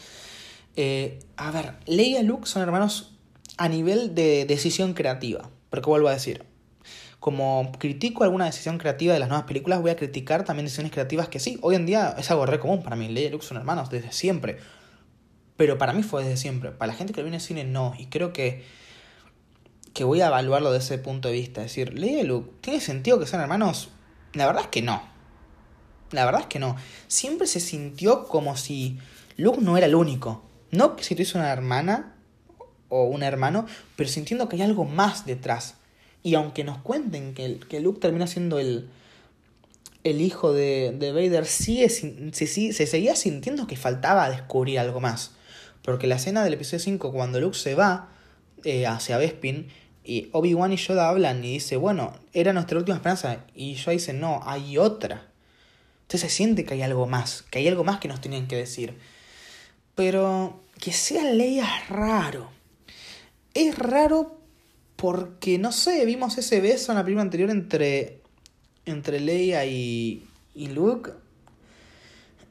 Eh, a ver, Leia y Luke son hermanos a nivel de decisión creativa. Porque vuelvo a decir, como critico alguna decisión creativa de las nuevas películas, voy a criticar también decisiones creativas que sí, hoy en día es algo re común para mí. Leia y Luke son hermanos desde siempre. Pero para mí fue desde siempre. Para la gente que viene al cine, no. Y creo que, que voy a evaluarlo desde ese punto de vista. Es decir, Leia y Luke, ¿tiene sentido que sean hermanos? La verdad es que no. La verdad es que no. Siempre se sintió como si Luke no era el único. No que si tuviese una hermana o un hermano, pero sintiendo que hay algo más detrás. Y aunque nos cuenten que, que Luke termina siendo el, el hijo de, de Vader, sigue, se, se seguía sintiendo que faltaba descubrir algo más. Porque la escena del episodio 5, cuando Luke se va eh, hacia Bespin, y Obi-Wan y Yoda hablan y dice, bueno, era nuestra última esperanza. Y Yoda dice, no, hay otra. Entonces se siente que hay algo más, que hay algo más que nos tenían que decir. Pero que sea Leia es raro. Es raro porque, no sé, vimos ese beso en la película anterior entre, entre Leia y, y Luke.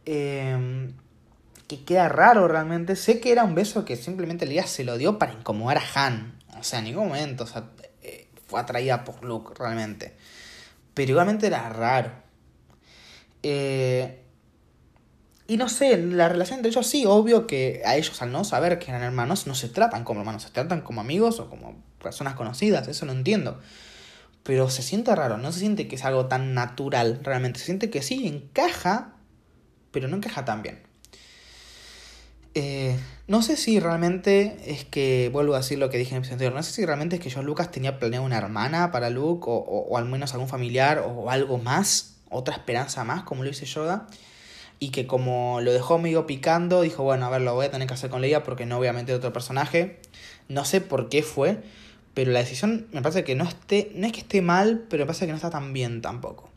Em, que queda raro realmente. Sé que era un beso que simplemente Leia se lo dio para incomodar a Han. O sea, en ningún momento eh, fue atraída por Luke realmente. Pero igualmente era raro. Eh, y no sé, la relación entre ellos sí, obvio que a ellos al no saber que eran hermanos no se tratan como hermanos, se tratan como amigos o como personas conocidas, eso no entiendo. Pero se siente raro, no se siente que es algo tan natural realmente, se siente que sí, encaja, pero no encaja tan bien. Eh, no sé si realmente es que, vuelvo a decir lo que dije en el episodio anterior, no sé si realmente es que George Lucas tenía planeado una hermana para Luke o, o al menos algún familiar o algo más otra esperanza más, como lo dice Yoda. Y que como lo dejó medio picando, dijo, bueno, a ver, lo voy a tener que hacer con Leia porque no voy a meter otro personaje. No sé por qué fue, pero la decisión me parece que no esté, no es que esté mal, pero me parece que no está tan bien tampoco.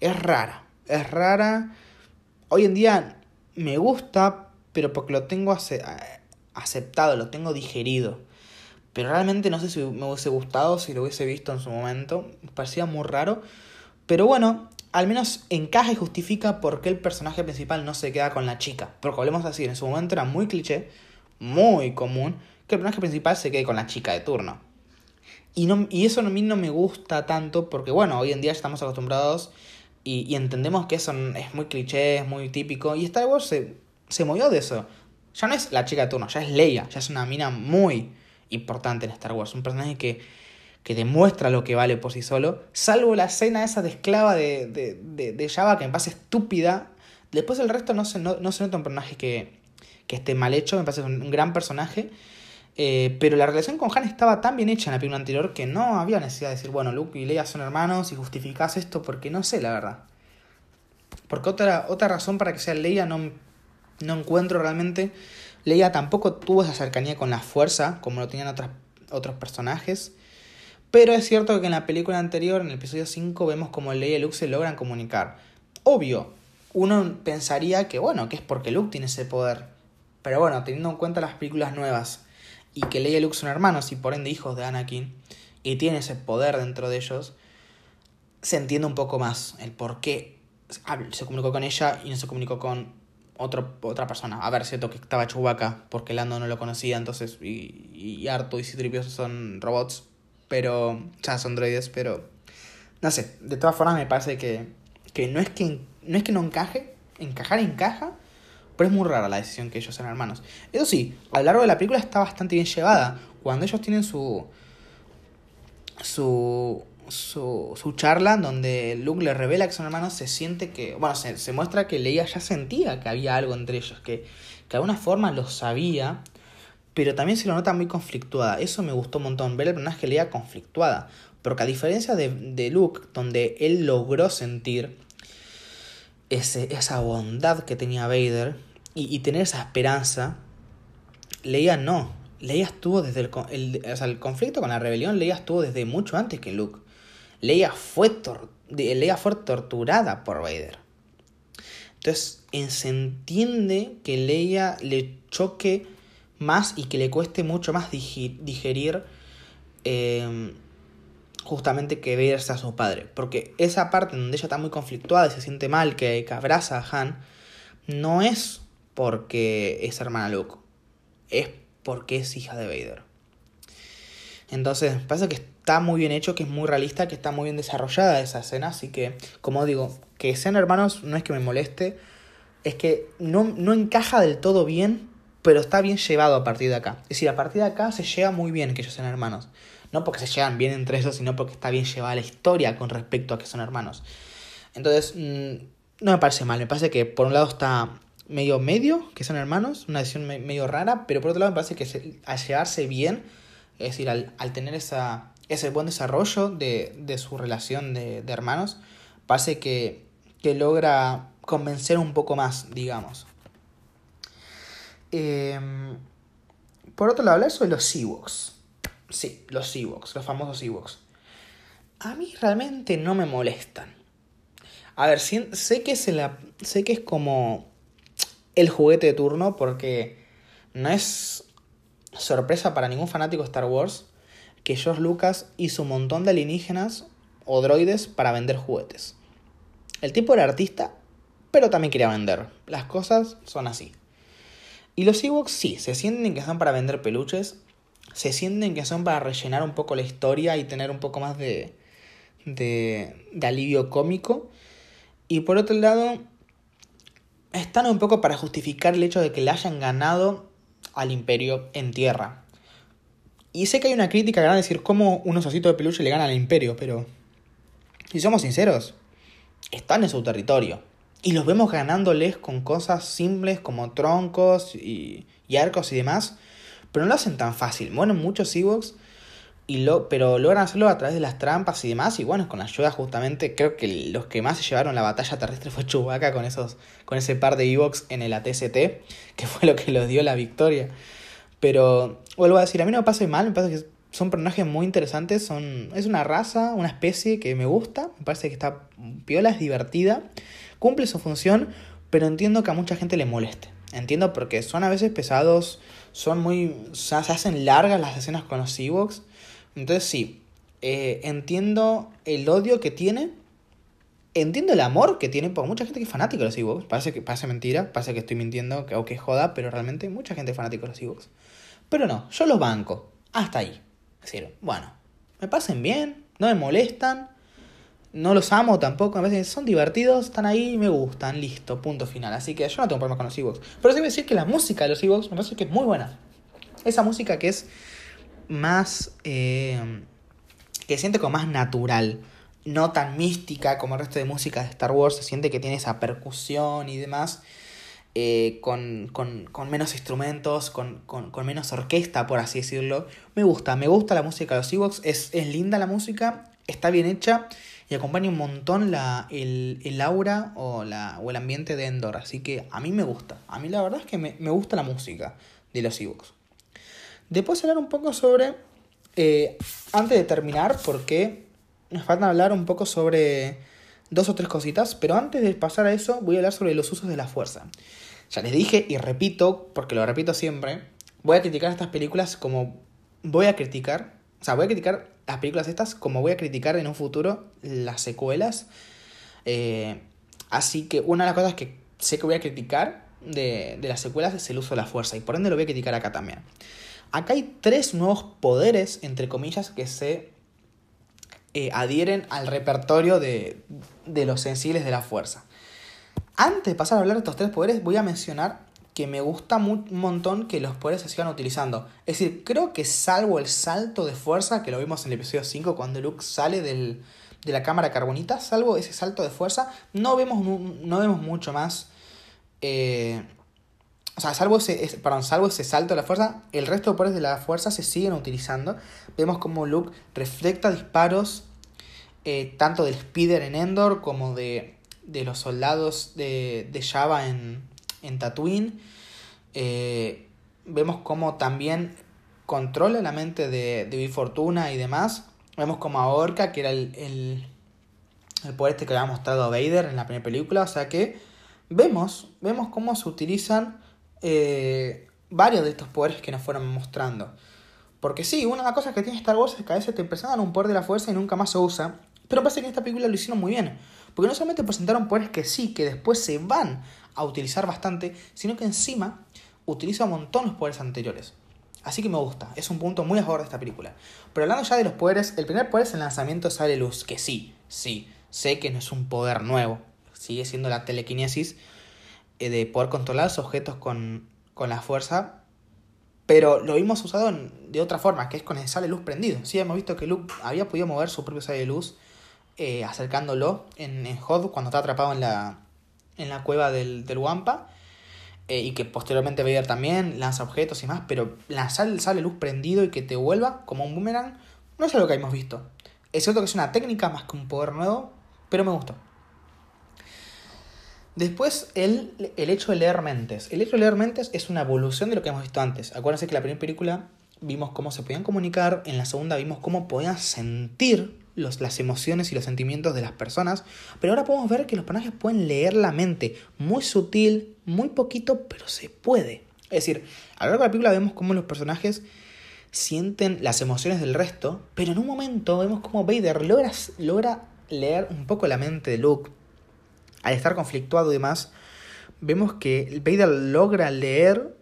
Es rara, es rara. Hoy en día me gusta, pero porque lo tengo aceptado, lo tengo digerido. Pero realmente no sé si me hubiese gustado, si lo hubiese visto en su momento. Me parecía muy raro. Pero bueno, al menos encaja y justifica por qué el personaje principal no se queda con la chica. Porque volvemos a decir, en su momento era muy cliché, muy común, que el personaje principal se quede con la chica de turno. Y, no, y eso a mí no me gusta tanto porque, bueno, hoy en día estamos acostumbrados y, entendemos que eso es muy cliché, es muy típico. Y Star Wars se, se movió de eso. Ya no es la chica de turno, ya es Leia, ya es una mina muy importante en Star Wars. Un personaje que que demuestra lo que vale por sí solo, salvo la escena esa de esclava de, de, de, Java que me pasa estúpida. Después el resto no se, no, se nota un personaje que, que esté mal hecho, me parece un, un gran personaje. Eh, pero la relación con Han estaba tan bien hecha en la película anterior que no había necesidad de decir, bueno, Luke y Leia son hermanos y justificás esto porque no sé, la verdad. Porque otra, otra razón para que sea Leia no, no encuentro realmente. Leia tampoco tuvo esa cercanía con la fuerza, como lo tenían otros personajes. Pero es cierto que en la película anterior, en el episodio 5, vemos como Leia y Luke se logran comunicar. Obvio, uno pensaría que, bueno, que es porque Luke tiene ese poder. Pero bueno, teniendo en cuenta las películas nuevas y que Leia y Luke son hermanos y por ende hijos de Anakin, y tiene ese poder dentro de ellos, se entiende un poco más el por qué se comunicó con ella y no se comunicó con otro, otra persona. A ver, cierto que estaba Chewbacca, porque Lando no lo conocía, entonces, y, y y Citripio son robots, pero, o sea, son droides, pero, no sé, de todas formas me parece que, que no es que no es que no encaje, encajar encaja, pero es muy rara la decisión que ellos sean hermanos. Eso sí, a lo largo de la película está bastante bien llevada. Cuando ellos tienen su. su. Su, su charla, donde Luke le revela que son hermanos, se siente que. Bueno, se, se muestra que Leia ya sentía que había algo entre ellos, que, que de alguna forma lo sabía, pero también se lo nota muy conflictuada. Eso me gustó un montón, ver el personaje Leia conflictuada. Porque a diferencia de, de Luke, donde él logró sentir ese, esa bondad que tenía Vader y, y, tener esa esperanza, Leia no. Leia estuvo desde el, el, o sea, el conflicto con la rebelión, Leia estuvo desde mucho antes que Luke. Leia fue, Leia fue torturada por Vader. Entonces se entiende que Leia le choque más y que le cueste mucho más digerir eh, justamente que verse a su padre. Porque esa parte donde ella está muy conflictuada y se siente mal, que, que abraza a Han, no es porque es hermana Luke, es porque es hija de Vader. Entonces, pasa que está muy bien hecho, que es muy realista, que está muy bien desarrollada esa escena, así que, como digo, que sean hermanos no es que me moleste, es que no, no encaja del todo bien, pero está bien llevado a partir de acá. Es decir, a partir de acá se llega muy bien que ellos sean hermanos. No porque se llevan bien entre ellos, sino porque está bien llevada la historia con respecto a que son hermanos. Entonces, mmm, no me parece mal. Me parece que por un lado está medio medio, que son hermanos, una decisión me medio rara, pero por otro lado me parece que se, al llevarse bien, es decir, al tener esa, ese buen desarrollo de, de su relación de, de, hermanos, parece que, que logra convencer un poco más, digamos. Eh, por otro lado, hablar sobre los Ewoks. Sí, los Ewoks, los famosos Ewoks. A mí realmente no me molestan. A ver, sé que, se la, sé que es como el juguete de turno porque no es sorpresa para ningún fanático de Star Wars que George Lucas hizo un montón de alienígenas o droides para vender juguetes. El tipo era artista, pero también quería vender. Las cosas son así. Y los Ewoks sí, se sienten que son para vender peluches, se sienten que son para rellenar un poco la historia y tener un poco más de, de, de alivio cómico. Y por otro lado, están un poco para justificar el hecho de que le hayan ganado al imperio en tierra. Y sé que hay una crítica grande decir cómo unos ositos de peluche le ganan al imperio, pero si somos sinceros, están en su territorio. Y los vemos ganándoles con cosas simples como troncos y, y arcos y demás. Pero no lo hacen tan fácil. Bueno, muchos Ewoks, y lo, pero logran hacerlo a través de las trampas y demás. Y bueno, con la ayuda justamente, creo que los que más se llevaron la batalla terrestre fue Chewbacca con, esos, con ese par de Ewoks en el ATST, que fue lo que los dio la victoria. Pero vuelvo a decir, a mí no me pasa mal, me pasa que son personajes muy interesantes, son, es una raza, una especie que me gusta, me parece que está piola, es divertida, cumple su función, pero entiendo que a mucha gente le moleste. Entiendo porque son a veces pesados, son muy. Se hacen largas las escenas con los Ewoks. Entonces, sí, eh, entiendo el odio que tiene. Entiendo el amor que tiene, porque mucha gente que es fanática de los Ewoks. Parece que parece mentira, parece que estoy mintiendo o que joda, pero realmente mucha gente es fanática de los Ewoks. Pero no, yo los banco. Hasta ahí. Es decir, bueno, me pasen bien, no me molestan, no los amo tampoco, a veces son divertidos, están ahí, me gustan, listo, punto final. Así que yo no tengo problema con los Ewoks. Pero sí voy a decir que la música de los Ewoks me parece que es muy buena. Esa música que es más... Eh, que siente como más natural. No tan mística como el resto de música de Star Wars. Se siente que tiene esa percusión y demás. Eh, con, con, con, menos instrumentos, con, con, menos orquesta, por así decirlo. Me gusta, me gusta la música de los Ewoks, es, es linda la música, está bien hecha y acompaña un montón la, el, el aura o, la, o el ambiente de Endor. Así que a mí me gusta, a mí la verdad es que me, me gusta la música de los Ewoks. Después hablar un poco sobre, eh, antes de terminar, porque nos falta hablar un poco sobre dos o tres cositas, pero antes de pasar a eso voy a hablar sobre los usos de la fuerza. Ya les dije y repito, porque lo repito siempre, voy a criticar estas películas como voy a criticar, o sea, voy a criticar las películas estas como voy a criticar en un futuro las secuelas. Eh, así que una de las cosas que sé que voy a criticar de, de las secuelas es el uso de la fuerza y por ende lo voy a criticar acá también. Acá hay tres nuevos poderes, entre comillas, que se eh, adhieren al repertorio de, de los sensibles de la fuerza. Antes de pasar a hablar de estos tres poderes, voy a mencionar que me gusta un montón que los poderes se sigan utilizando. Es decir, creo que salvo el salto de fuerza, que lo vimos en el episodio 5 cuando Luke sale del, de la cámara carbonita, salvo ese salto de fuerza, no vemos, no vemos mucho más. Eh, o sea, salvo ese, salvo ese salto de la fuerza, el resto de poderes de la fuerza se siguen utilizando. Vemos como Luke reflecta disparos eh, tanto del Spider en Endor como de, de los soldados de, de Java en, en Tatooine. Eh, vemos como también controla la mente de, de Fortuna y demás. Vemos como a Orca, que era el, el, el poder este que había mostrado a Vader en la primera película. O sea que vemos, vemos cómo se utilizan eh, varios de estos poderes que nos fueron mostrando. Porque sí, una de las cosas que tiene Star Wars es que a veces te presentan un poder de la fuerza y nunca más se usa. Pero parece que en esta película lo hicieron muy bien. Porque no solamente presentaron poderes que sí, que después se van a utilizar bastante, sino que encima utiliza un montón los poderes anteriores. Así que me gusta, es un punto muy a favor de esta película. Pero hablando ya de los poderes, el primer poder es el lanzamiento de sale luz, que sí, sí, sé que no es un poder nuevo, sigue siendo la telequinesis eh, de poder controlar los objetos con, con la fuerza, pero lo vimos usado de otra forma, que es con el sale luz prendido. Sí, hemos visto que Luke había podido mover su propio sale de luz eh, acercándolo en, en Hod cuando está atrapado en la, en la cueva del, del Wampa. Eh, y que posteriormente Vader también lanza objetos y más, pero lanzar el sale luz prendido y que te vuelva como un boomerang no es algo que hemos visto. Es cierto que es una técnica más que un poder nuevo, pero me gustó. Después, el, el hecho de leer mentes. El hecho de leer mentes es una evolución de lo que hemos visto antes. Acuérdense que en la primera película vimos cómo se podían comunicar, en la segunda vimos cómo podían sentir los, las emociones y los sentimientos de las personas, pero ahora podemos ver que los personajes pueden leer la mente, muy sutil, muy poquito, pero se puede. Es decir, a lo largo de la película vemos cómo los personajes sienten las emociones del resto, pero en un momento vemos cómo Vader logra, logra leer un poco la mente de Luke. Al estar conflictuado y demás, vemos que Vader logra leer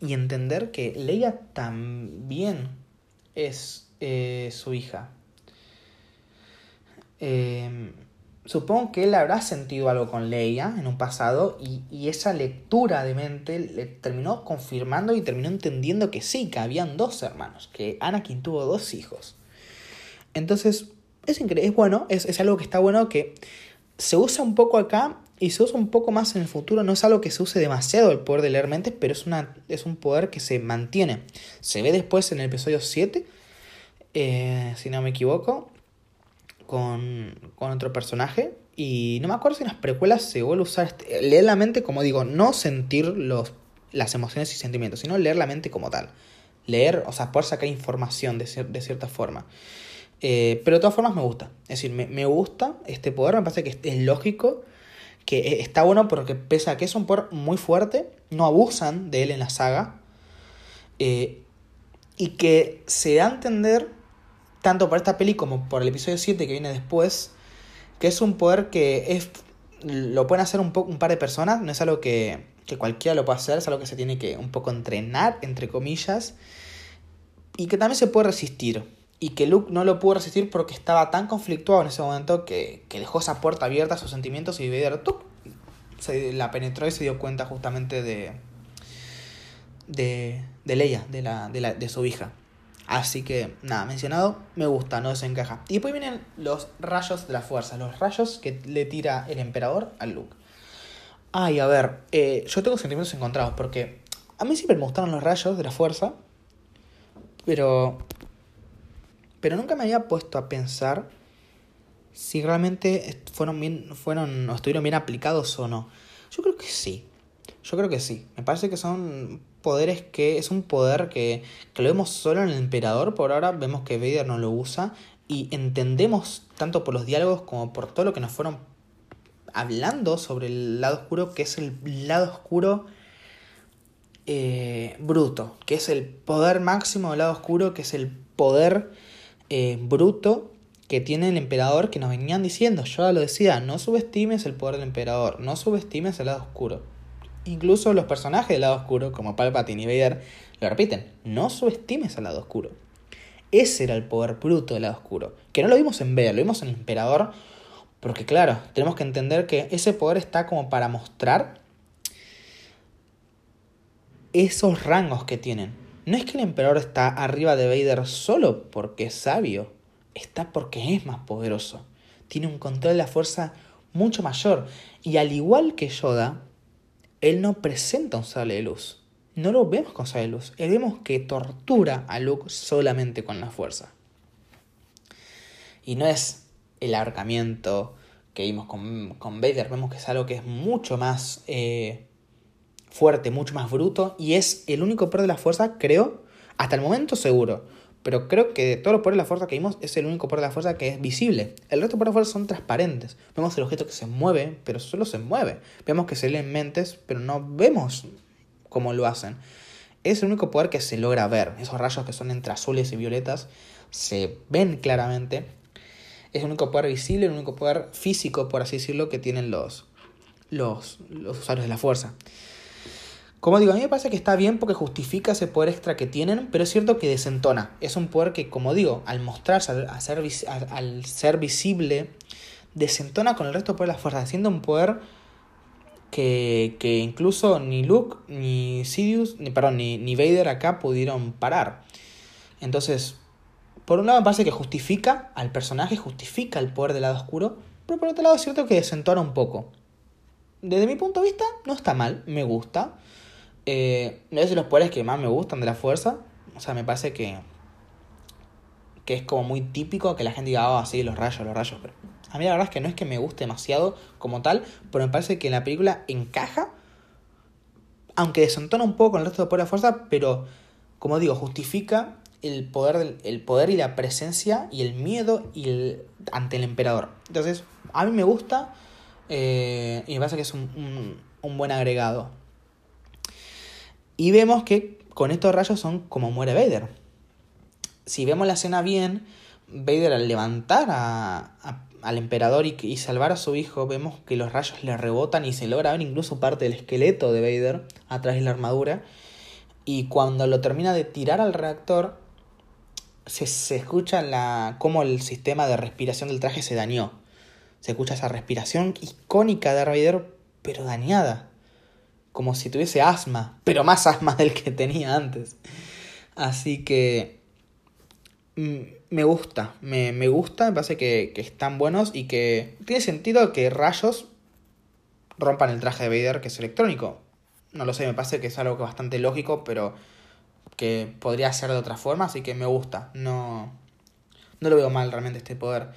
y entender que Leia también es eh, su hija. Eh, supongo que él habrá sentido algo con Leia en un pasado y, y, esa lectura de mente le terminó confirmando y terminó entendiendo que sí, que habían dos hermanos, que Anakin tuvo dos hijos. Entonces, es increíble, es bueno, es, es algo que está bueno que se usa un poco acá y se usa un poco más en el futuro. No es algo que se use demasiado el poder de leer mentes, pero es, una, es un poder que se mantiene. Se ve después en el episodio 7 eh, si no me equivoco, con, con, otro personaje. Y no me acuerdo si en las precuelas se vuelve a usar este, leer la mente, como digo, no sentir los, las emociones y sentimientos, sino leer la mente como tal. Leer, o sea, poder sacar información de, cierta forma. Eh, pero de todas formas me gusta. Es decir, me, me, gusta este poder, me parece que es lógico, que está bueno porque pese a que es un poder muy fuerte, no abusan de él en la saga. Eh, y que se da a entender tanto por esta peli como por el episodio 7 que viene después, que es un poder que es lo pueden hacer un, un par de personas, no es algo que, que cualquiera lo puede hacer, es algo que se tiene que un poco entrenar, entre comillas, y que también se puede resistir. Y que Luke no lo pudo resistir porque estaba tan conflictuado en ese momento que, que dejó esa puerta abierta a sus sentimientos y Vader ¡tuc! se la penetró y se dio cuenta justamente de, de, de Leia, de, la, de, la, de su hija. Así que, nada, mencionado, me gusta, no desencaja. Y después vienen los rayos de la fuerza, los rayos que le tira el emperador a Luke. Ay, a ver, eh, yo tengo sentimientos encontrados porque a mí siempre me gustaron los rayos de la fuerza, pero. Pero nunca me había puesto a pensar si realmente fueron bien, fueron o estuvieron bien aplicados o no. Yo creo que sí. Yo creo que sí. Me parece que son poderes que es un poder que, que lo vemos solo en el emperador. Por ahora vemos que Vader no lo usa y entendemos tanto por los diálogos como por todo lo que nos fueron hablando sobre el lado oscuro, que es el lado oscuro eh, bruto, que es el poder máximo del lado oscuro, que es el poder eh, bruto que tiene el emperador que nos venían diciendo. Yo lo decía, no subestimes el poder del emperador, no subestimes el lado oscuro. Incluso los personajes del lado oscuro, como Palpatine y Vader, lo repiten, no subestimes al lado oscuro. Ese era el poder bruto del lado oscuro, que no lo vimos en Vader, lo vimos en el emperador, porque claro, tenemos que entender que ese poder está como para mostrar esos rangos que tienen. No es que el emperador está arriba de Vader solo porque es sabio, está porque es más poderoso. Tiene un control de la fuerza mucho mayor. Y al igual que Yoda, él no presenta un sable de luz. No lo vemos con sable de luz. Él vemos que tortura a Luke solamente con la fuerza. Y no es el ahorcamiento que vimos con, con Vader. Vemos que es algo que es mucho más eh, fuerte, mucho más bruto. Y es el único poder de la fuerza, creo, hasta el momento seguro. Pero creo que de todos los poderes de la fuerza que vimos es el único poder de la fuerza que es visible. El resto de poderes de la fuerza son transparentes. Vemos el objeto que se mueve, pero solo se mueve. Vemos que se leen mentes, pero no vemos cómo lo hacen. Es el único poder que se logra ver. Esos rayos que son entre azules y violetas se ven claramente. Es el único poder visible, el único poder físico, por así decirlo, que tienen los, los, los usuarios de la fuerza. Como digo, a mí me parece que está bien porque justifica ese poder extra que tienen, pero es cierto que desentona. Es un poder que, como digo, al mostrarse, al, ser, al ser visible, desentona con el resto de las fuerzas, siendo un poder que, que, incluso ni Luke, ni Sidious, ni, perdón, ni, ni Vader acá pudieron parar. Entonces, por un lado me parece que justifica al personaje, justifica el poder del lado oscuro, pero por otro lado es cierto que desentona un poco. Desde mi punto de vista, no está mal, me gusta. Eh, es de los poderes que más me gustan de la fuerza. O sea, me parece que. que es como muy típico que la gente diga, ah, sí, los rayos, los rayos. Pero a mí la verdad es que no es que me guste demasiado como tal, pero me parece que en la película encaja. Aunque desentona un poco con el resto de poderes de fuerza, pero como digo, justifica el poder, el poder y la presencia y el miedo y el, ante el emperador. Entonces, a mí me gusta eh, y me parece que es un, un buen agregado. Y vemos que con estos rayos son como muere Vader. Si vemos la escena bien, Vader al levantar al emperador y, y, salvar a su hijo, vemos que los rayos le rebotan y se logra ver incluso parte del esqueleto de Vader a través de la armadura. Y cuando lo termina de tirar al reactor, se, se escucha la, cómo el sistema de respiración del traje se dañó. Se escucha esa respiración icónica de Vader, pero dañada como si tuviese asma, pero más asma del que tenía antes. Así que mm, me gusta, me, gusta, me parece que, están buenos y que tiene sentido que rayos rompan el traje de Vader que es electrónico. No lo sé, me parece que es algo que bastante lógico, pero que podría ser de otra forma, así que me gusta. No, no lo veo mal realmente este poder.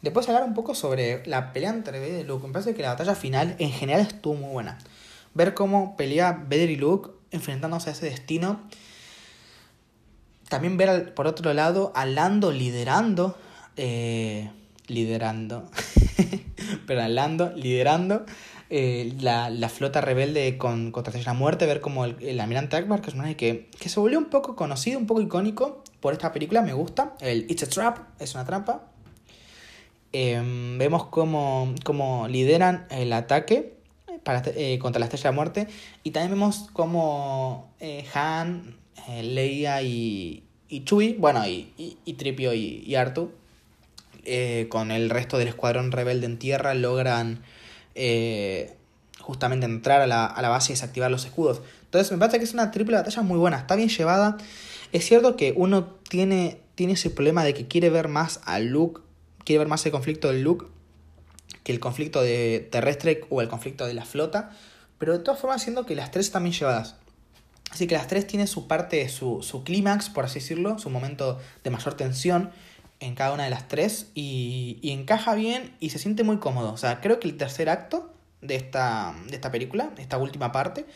Después hablar un poco sobre la pelea entre Vader y Luke. Me parece que la batalla final en general estuvo muy buena ver cómo pelea Vader y Luke enfrentándose a ese destino. También ver por otro lado a Lando liderando. Eh, liderando. pero a Lando liderando eh, la, flota rebelde con, contra la muerte. Ver como el, el almirante Akbar, que es un que, que se volvió un poco conocido, un poco icónico por esta película. Me gusta. El It's a Trap, es una trampa. Em, vemos cómo, cómo lideran el ataque eh, contra la Estrella de Muerte. Y también vemos como eh, Han, eh, Leia y, y Chewie, bueno, y, y, Tripio y, y Artu, con el resto del escuadrón rebelde en tierra, logran justamente entrar a la, a la base y desactivar los escudos. Entonces me parece que es una triple batalla muy buena, está bien llevada. Es cierto que uno tiene, tiene ese problema de que quiere ver más a Luke, quiere ver más el conflicto de Luke que el conflicto de terrestre o el conflicto de la flota. pero de todas formas siendo que las tres están bien llevadas. Así que las tres tienen su parte, su, su clímax, por así decirlo, su momento de mayor tensión en cada una de las tres y, y, encaja bien y se siente muy cómodo. O sea, creo que el tercer acto de esta, de esta película, esta última parte,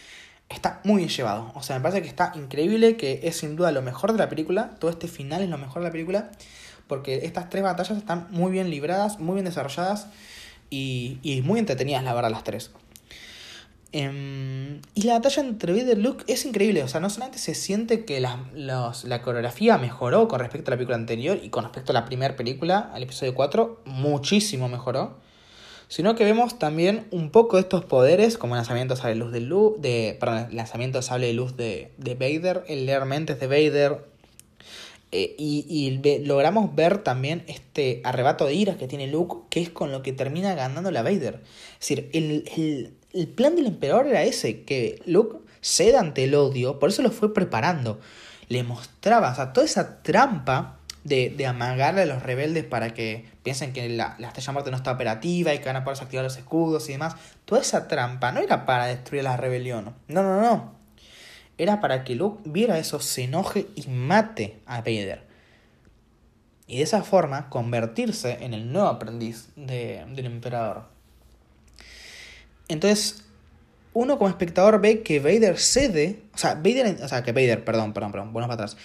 está muy bien llevado. O sea, me parece que está increíble, que es sin duda lo mejor de la película. Todo este final es lo mejor de la película. Porque estas tres batallas están muy bien libradas, muy bien desarrolladas y, y muy entretenidas, la verdad, las tres. Eh, y la batalla entre Vader y Luke es increíble. O sea, no solamente se siente que la, los, la coreografía mejoró con respecto a la película anterior y con respecto a la primera película, al episodio 4, muchísimo mejoró. Sino que vemos también un poco estos poderes, como lanzamiento sable luz de Luke, de, perdón, lanzamiento sable de luz de, de Vader, el leer mentes de Vader. Eh, y, y logramos ver también este arrebato de ira que tiene Luke, que es con lo que termina ganando la Vader. Es decir, el, el el plan del emperador era ese, que Luke ceda ante el odio, por eso lo fue preparando. Le mostraba, o sea, toda esa trampa de, de amagarle a los rebeldes para que piensen que la, la Estrella Muerte no está operativa y que van a poder desactivar los escudos y demás. Toda esa trampa no era para destruir la rebelión. No, no, no. Era para que Luke viera eso, se enoje y mate a Vader. Y de esa forma convertirse en el nuevo aprendiz de, del emperador. Entonces, uno como espectador ve que Vader cede, o sea, Vader, o sea, que Vader, perdón, perdón, perdón, bueno para atrás.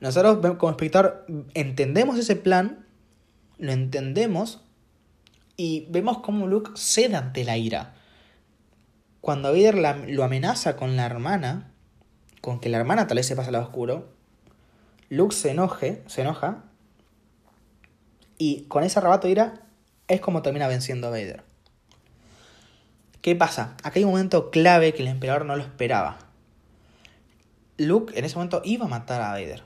Nosotros como espectador entendemos ese plan, lo entendemos y vemos cómo Luke cede ante la ira. Cuando Vader lo amenaza con la hermana, con que la hermana tal vez se pase al lado oscuro, Luke se enoje, se enoja y con ese arrebato de ira es como termina venciendo a Vader. ¿Qué pasa? Acá hay un momento clave que el emperador no lo esperaba. Luke en ese momento iba a matar a Vader.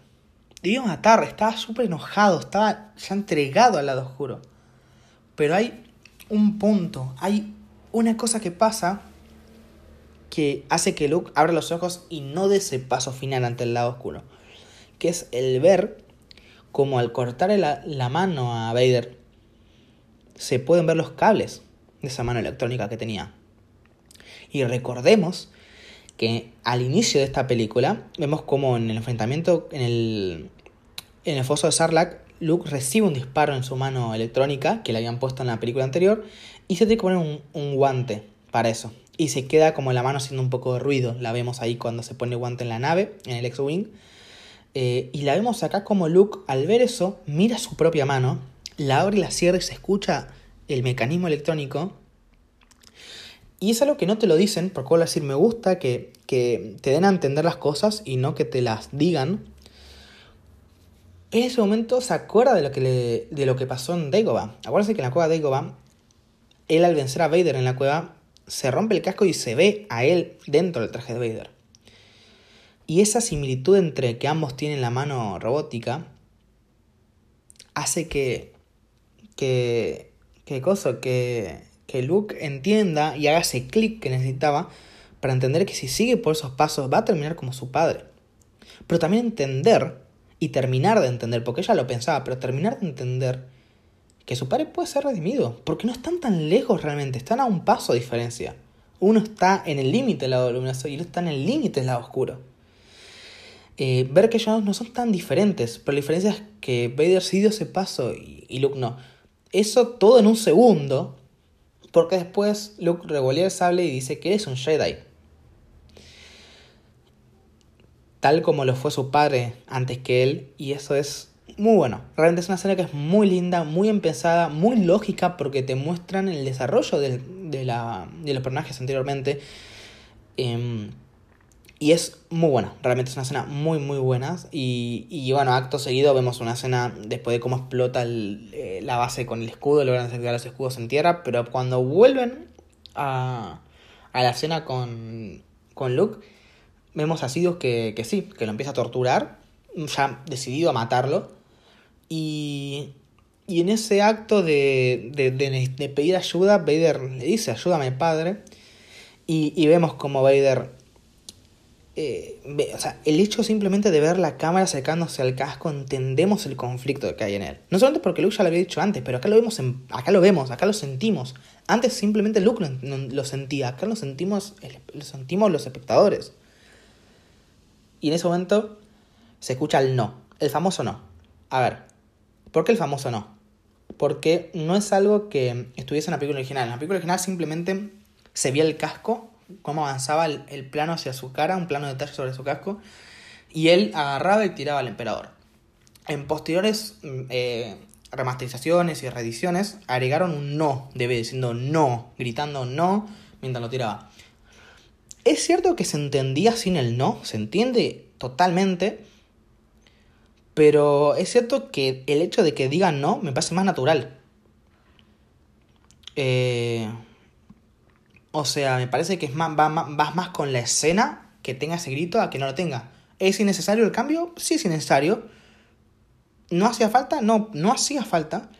Iba a matar, estaba súper enojado, estaba ya entregado al lado oscuro. Pero hay un punto, hay una cosa que pasa que hace que Luke abra los ojos y no dé ese paso final ante el lado oscuro. Que es el ver como al cortarle la, mano a Vader se pueden ver los cables de esa mano electrónica que tenía. Y recordemos que al inicio de esta película vemos como en el enfrentamiento en el, foso de Sarlacc, Luke recibe un disparo en su mano electrónica que le habían puesto en la película anterior y se tiene que poner un guante para eso. Y se queda como la mano haciendo un poco de ruido. La vemos ahí cuando se pone guante en la nave, en el X-Wing. Eh, y la vemos acá como Luke, al ver eso, mira su propia mano, la abre y la cierra y se escucha el mecanismo electrónico y es algo que no te lo dicen, porque vuelvo a decir, me gusta que, que te den a entender las cosas y no que te las digan. En ese momento se acuerda de lo que, le, de lo que pasó en Dagobah. Acuérdense que en la cueva de Dagobah, él al vencer a Vader en la cueva, se rompe el casco y se ve a él dentro del traje de Vader. Y esa similitud entre que ambos tienen la mano robótica hace que. que. que que que Luke entienda y haga ese clic que necesitaba para entender que si sigue por esos pasos va a terminar como su padre. Pero también entender y terminar de entender, porque ella lo pensaba, pero terminar de entender que su padre puede ser redimido, porque no están tan lejos realmente, están a un paso de diferencia. Uno está en el límite del lado luminoso y el otro está en el límite del lado oscuro. Eh, ver que ellos no son tan diferentes, pero la diferencia es que Vader sí dio ese paso y, y Luke no. Eso todo en un segundo, porque después Luke revolea el sable y dice que es un Jedi. Tal como lo fue su padre antes que él. Y eso es muy bueno. Realmente es una escena que es muy linda, muy empezada, muy lógica porque te muestran el desarrollo de, de, la, de los personajes anteriormente. Eh, y es muy buena, realmente es una escena muy muy buena. Y, y bueno, acto seguido vemos una escena después de cómo explota eh, la base con el escudo, logran sacar los escudos en tierra, pero cuando vuelven a, a la escena con, con Luke, vemos a Sidious que, que sí, que lo empieza a torturar, ya decidido a matarlo. Y, y en ese acto de, de, pedir ayuda, Vader le dice, ayúdame padre. Y, y vemos como Vader eh, o sea, el hecho simplemente de ver la cámara acercándose al casco, entendemos el conflicto que hay en él. No solamente porque Luke ya lo había dicho antes, pero acá lo vemos, acá lo vemos, acá lo sentimos. Antes simplemente Luke lo, sentía, acá lo sentimos, lo sentimos los espectadores. Y en ese momento se escucha el no, el famoso no. A ver, ¿por qué el famoso no? Porque no es algo que estuviese en la película original. En la película original simplemente se veía el casco cómo avanzaba el, plano hacia su cara, un plano de detalle sobre su casco, y él agarraba y tiraba al emperador. En posteriores mm, eh, remasterizaciones y reediciones agregaron un no de diciendo no, gritando no mientras lo tiraba. Es cierto que se entendía sin el no, se entiende totalmente, pero es cierto que el hecho de que digan no me parece más natural. Eh, o sea, me parece que es más, va, vas más con la escena que tenga ese grito a que no lo tenga. ¿Es innecesario el cambio? Sí es innecesario. ¿No hacía falta? No, no hacía falta.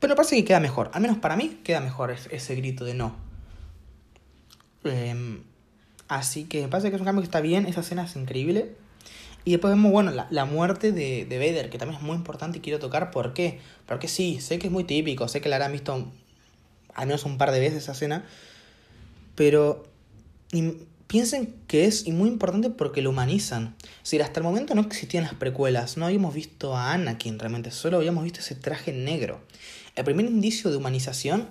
Pero parece que queda mejor. Al menos para mí queda mejor ese, grito de no. Em, así que me parece que es un cambio que está bien. Esa escena es increíble. Y después vemos, bueno, la, muerte de, de, Vader, que también es muy importante y quiero tocar. ¿Por qué? Porque sí, sé que es muy típico. Sé que la habrán visto al menos un par de veces esa escena, pero piensen que es muy importante porque lo humanizan. Si hasta el momento no existían las precuelas, no habíamos visto a Anakin realmente, solo habíamos visto ese traje negro. El primer indicio de humanización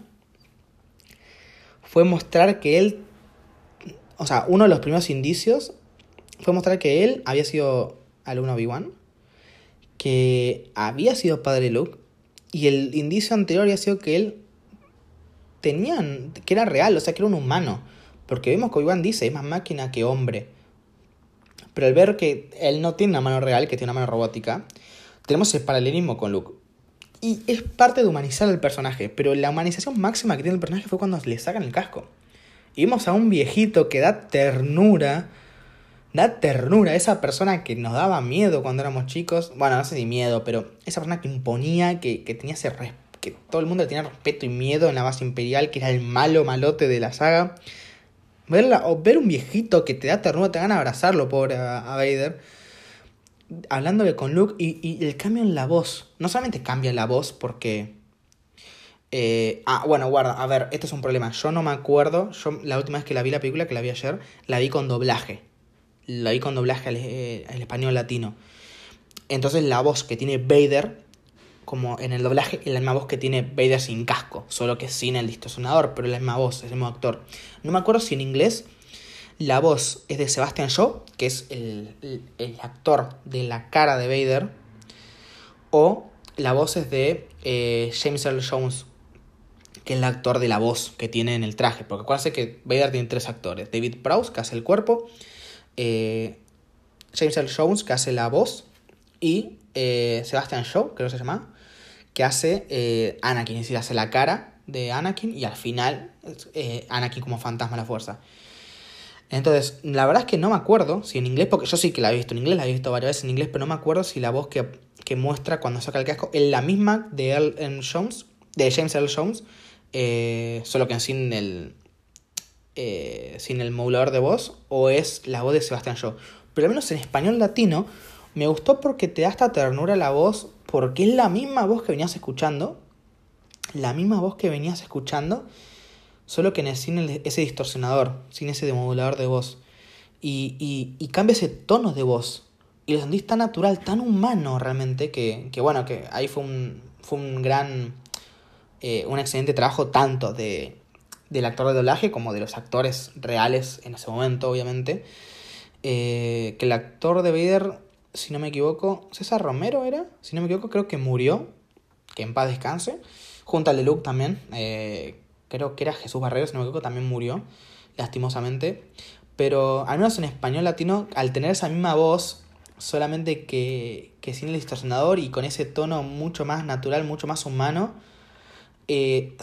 fue mostrar que él, o sea, uno de los primeros indicios fue mostrar que él había sido alumno Obi-Wan, que había sido padre Luke, y el indicio anterior había sido que él tenían, que era real, o sea, que era un humano. Porque vemos que Obi-Wan dice, es más máquina que hombre. Pero al ver que él no tiene una mano real, que tiene una mano robótica, tenemos el paralelismo con Luke. Y es parte de humanizar al personaje, pero la humanización máxima que tiene el personaje fue cuando le sacan el casco. Y vemos a un viejito que da ternura, da ternura, esa persona que nos daba miedo cuando éramos chicos, bueno, no sé si miedo, pero esa persona que imponía, que, que tenía ese que todo el mundo le tenía respeto y miedo en la base imperial, que era el malo malote de la saga. Verla, o ver un viejito que te da ternura, te van a abrazarlo, pobre a, Vader. Hablándole con Luke y, y, el cambio en la voz. No solamente cambia la voz porque... Eh, ah, bueno, guarda, a ver, este es un problema. Yo no me acuerdo, yo la última vez que la vi la película, que la vi ayer, la vi con doblaje. La vi con doblaje al, eh, al español latino. Entonces la voz que tiene Vader como en el doblaje, es la misma voz que tiene Vader sin casco, solo que sin el distorsionador, pero es la misma voz, es el mismo actor. No me acuerdo si en inglés la voz es de Sebastian Shaw, que es el, actor de la cara de Vader, o la voz es de eh, James Earl Jones, que es el actor de la voz que tiene en el traje. Porque acuérdense que Vader tiene tres actores: David Prowse, que hace el cuerpo, eh, James Earl Jones, que hace la voz, y eh, Sebastian Shaw, creo que se llama, que hace eh, Anakin, es decir, hace la cara de Anakin y al final Anakin como fantasma de la fuerza. Entonces, la verdad es que no me acuerdo si en inglés, porque yo sí que la he visto en inglés, la he visto varias veces en inglés, pero no me acuerdo si la voz que, que muestra cuando saca el casco es la misma de Earl. Jones, de James Earl Jones, solo que sin el, sin el modulador de voz, o es la voz de Sebastian Shaw. Pero al menos en español latino, me gustó porque te da esta ternura la voz porque es la misma voz que venías escuchando, la misma voz que venías escuchando, solo que sin ese distorsionador, sin ese demodulador de voz. Y, y, cambia ese tono de voz. Y lo sentís tan natural, tan humano realmente, que, que bueno, que ahí fue un, fue un gran, eh, un excelente trabajo tanto de, del actor de doblaje como de los actores reales en ese momento, obviamente. Eh, que el actor de Vader si no me equivoco, César Romero era, si no me equivoco, creo que murió, que en paz descanse, junto al Luke también, eh, creo que era Jesús Barrero, si no me equivoco, también murió, lastimosamente, pero al menos en español latino, al tener esa misma voz, solamente que, que sin el distorsionador y con ese tono mucho más natural, mucho más humano, eh,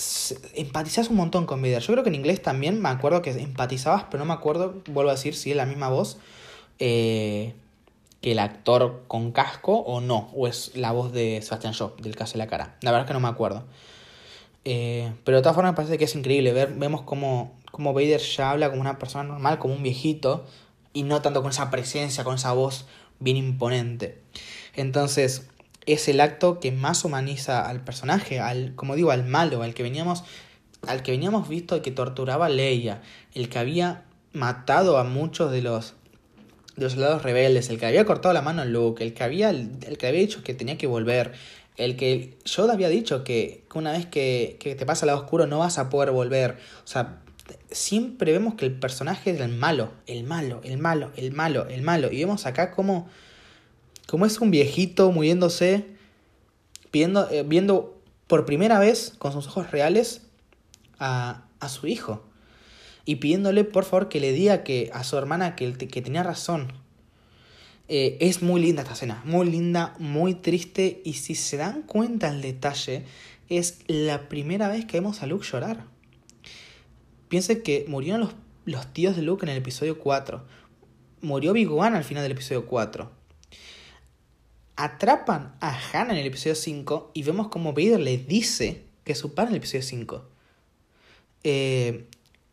empatizas un montón con Vader. Yo creo que en inglés también me acuerdo que empatizabas, pero no me acuerdo, vuelvo a decir, si es la misma voz. Eh, que el actor con casco o no, o es la voz de Sebastian Shaw, del caso de la cara. La verdad es que no me acuerdo. Eh, pero de todas formas me parece que es increíble ver, vemos cómo, cómo Vader ya habla como una persona normal, como un viejito, y no tanto con esa presencia, con esa voz bien imponente. Entonces, es el acto que más humaniza al personaje, al, como digo, al malo, al que veníamos, al que veníamos visto, el que torturaba a Leia, el que había matado a muchos de los de los soldados rebeldes, el que había cortado la mano a Luke, el que había, el que había dicho que tenía que volver, el que Yoda había dicho que, una vez que, que, te pasa al lado oscuro no vas a poder volver. O sea, siempre vemos que el personaje es el malo, el malo, el malo, el malo, el malo. Y vemos acá como, como es un viejito muriéndose, eh, viendo por primera vez con sus ojos reales a, a su hijo y pidiéndole por favor que le diga que a su hermana que, que tenía razón. Eh, es muy linda esta escena, muy linda, muy triste y si se dan cuenta el detalle, es la primera vez que vemos a Luke llorar. Piensen que murieron los, los tíos de Luke en el episodio 4. Murió Big One al final del episodio 4. Atrapan a Hannah en el episodio 5 y vemos como Vader le dice que es su padre en el episodio 5. Eh,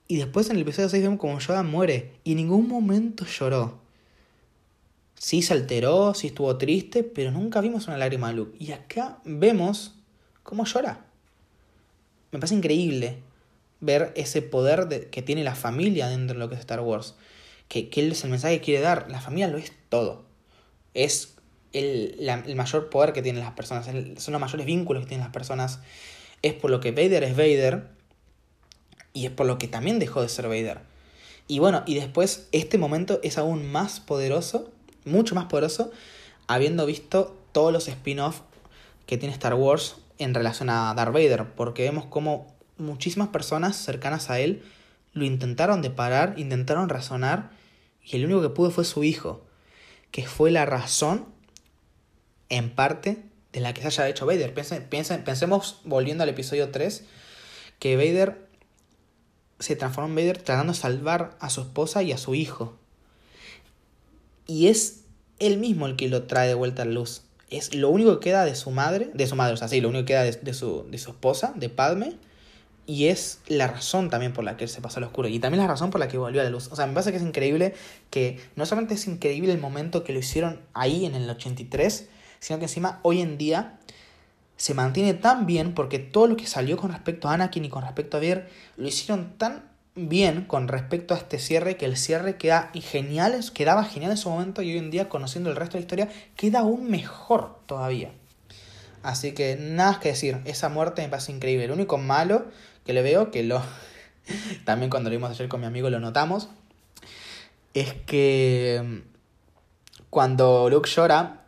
y después en el episodio 6 vemos como Yoda muere y en ningún momento lloró. Sí se alteró, sí estuvo triste, pero nunca vimos una lágrima de Luke. Y acá vemos cómo llora. Me parece increíble ver ese poder que tiene la familia dentro de lo que es Star Wars. Que, que es el mensaje que quiere dar. La familia lo es todo. Es el, mayor poder que tienen las personas. son los mayores vínculos que tienen las personas. Es por lo que Vader es Vader y es por lo que también dejó de ser Vader. Y bueno, y después este momento es aún más poderoso, mucho más poderoso, habiendo visto todos los spin-off que tiene Star Wars en relación a Darth Vader, porque vemos como muchísimas personas cercanas a él lo intentaron de parar, intentaron razonar, y el único que pudo fue su hijo, que fue la razón, en parte, de la que se haya hecho Vader. pensemos, volviendo al episodio 3, que Vader se transforma en Vader tratando de salvar a su esposa y a su hijo. Y es él mismo el que lo trae de vuelta a la luz. Es lo único que queda de su madre, de su madre, o sea, sí, lo único que queda de, su, de su esposa, de Padme, y es la razón también por la que él se pasó al oscuro. Y también la razón por la que volvió a la luz. O sea, me parece que es increíble que no solamente es increíble el momento que lo hicieron ahí en el 83, sino que encima hoy en día se mantiene tan bien porque todo lo que salió con respecto a Anakin y con respecto a Vader lo hicieron tan bien con respecto a este cierre que el cierre queda genial, quedaba genial en su momento y hoy en día conociendo el resto de la historia queda aún mejor todavía. Así que nada que decir, esa muerte me parece increíble. El único malo que le veo, que lo también cuando lo vimos ayer con mi amigo lo notamos, es que mm, cuando Luke llora,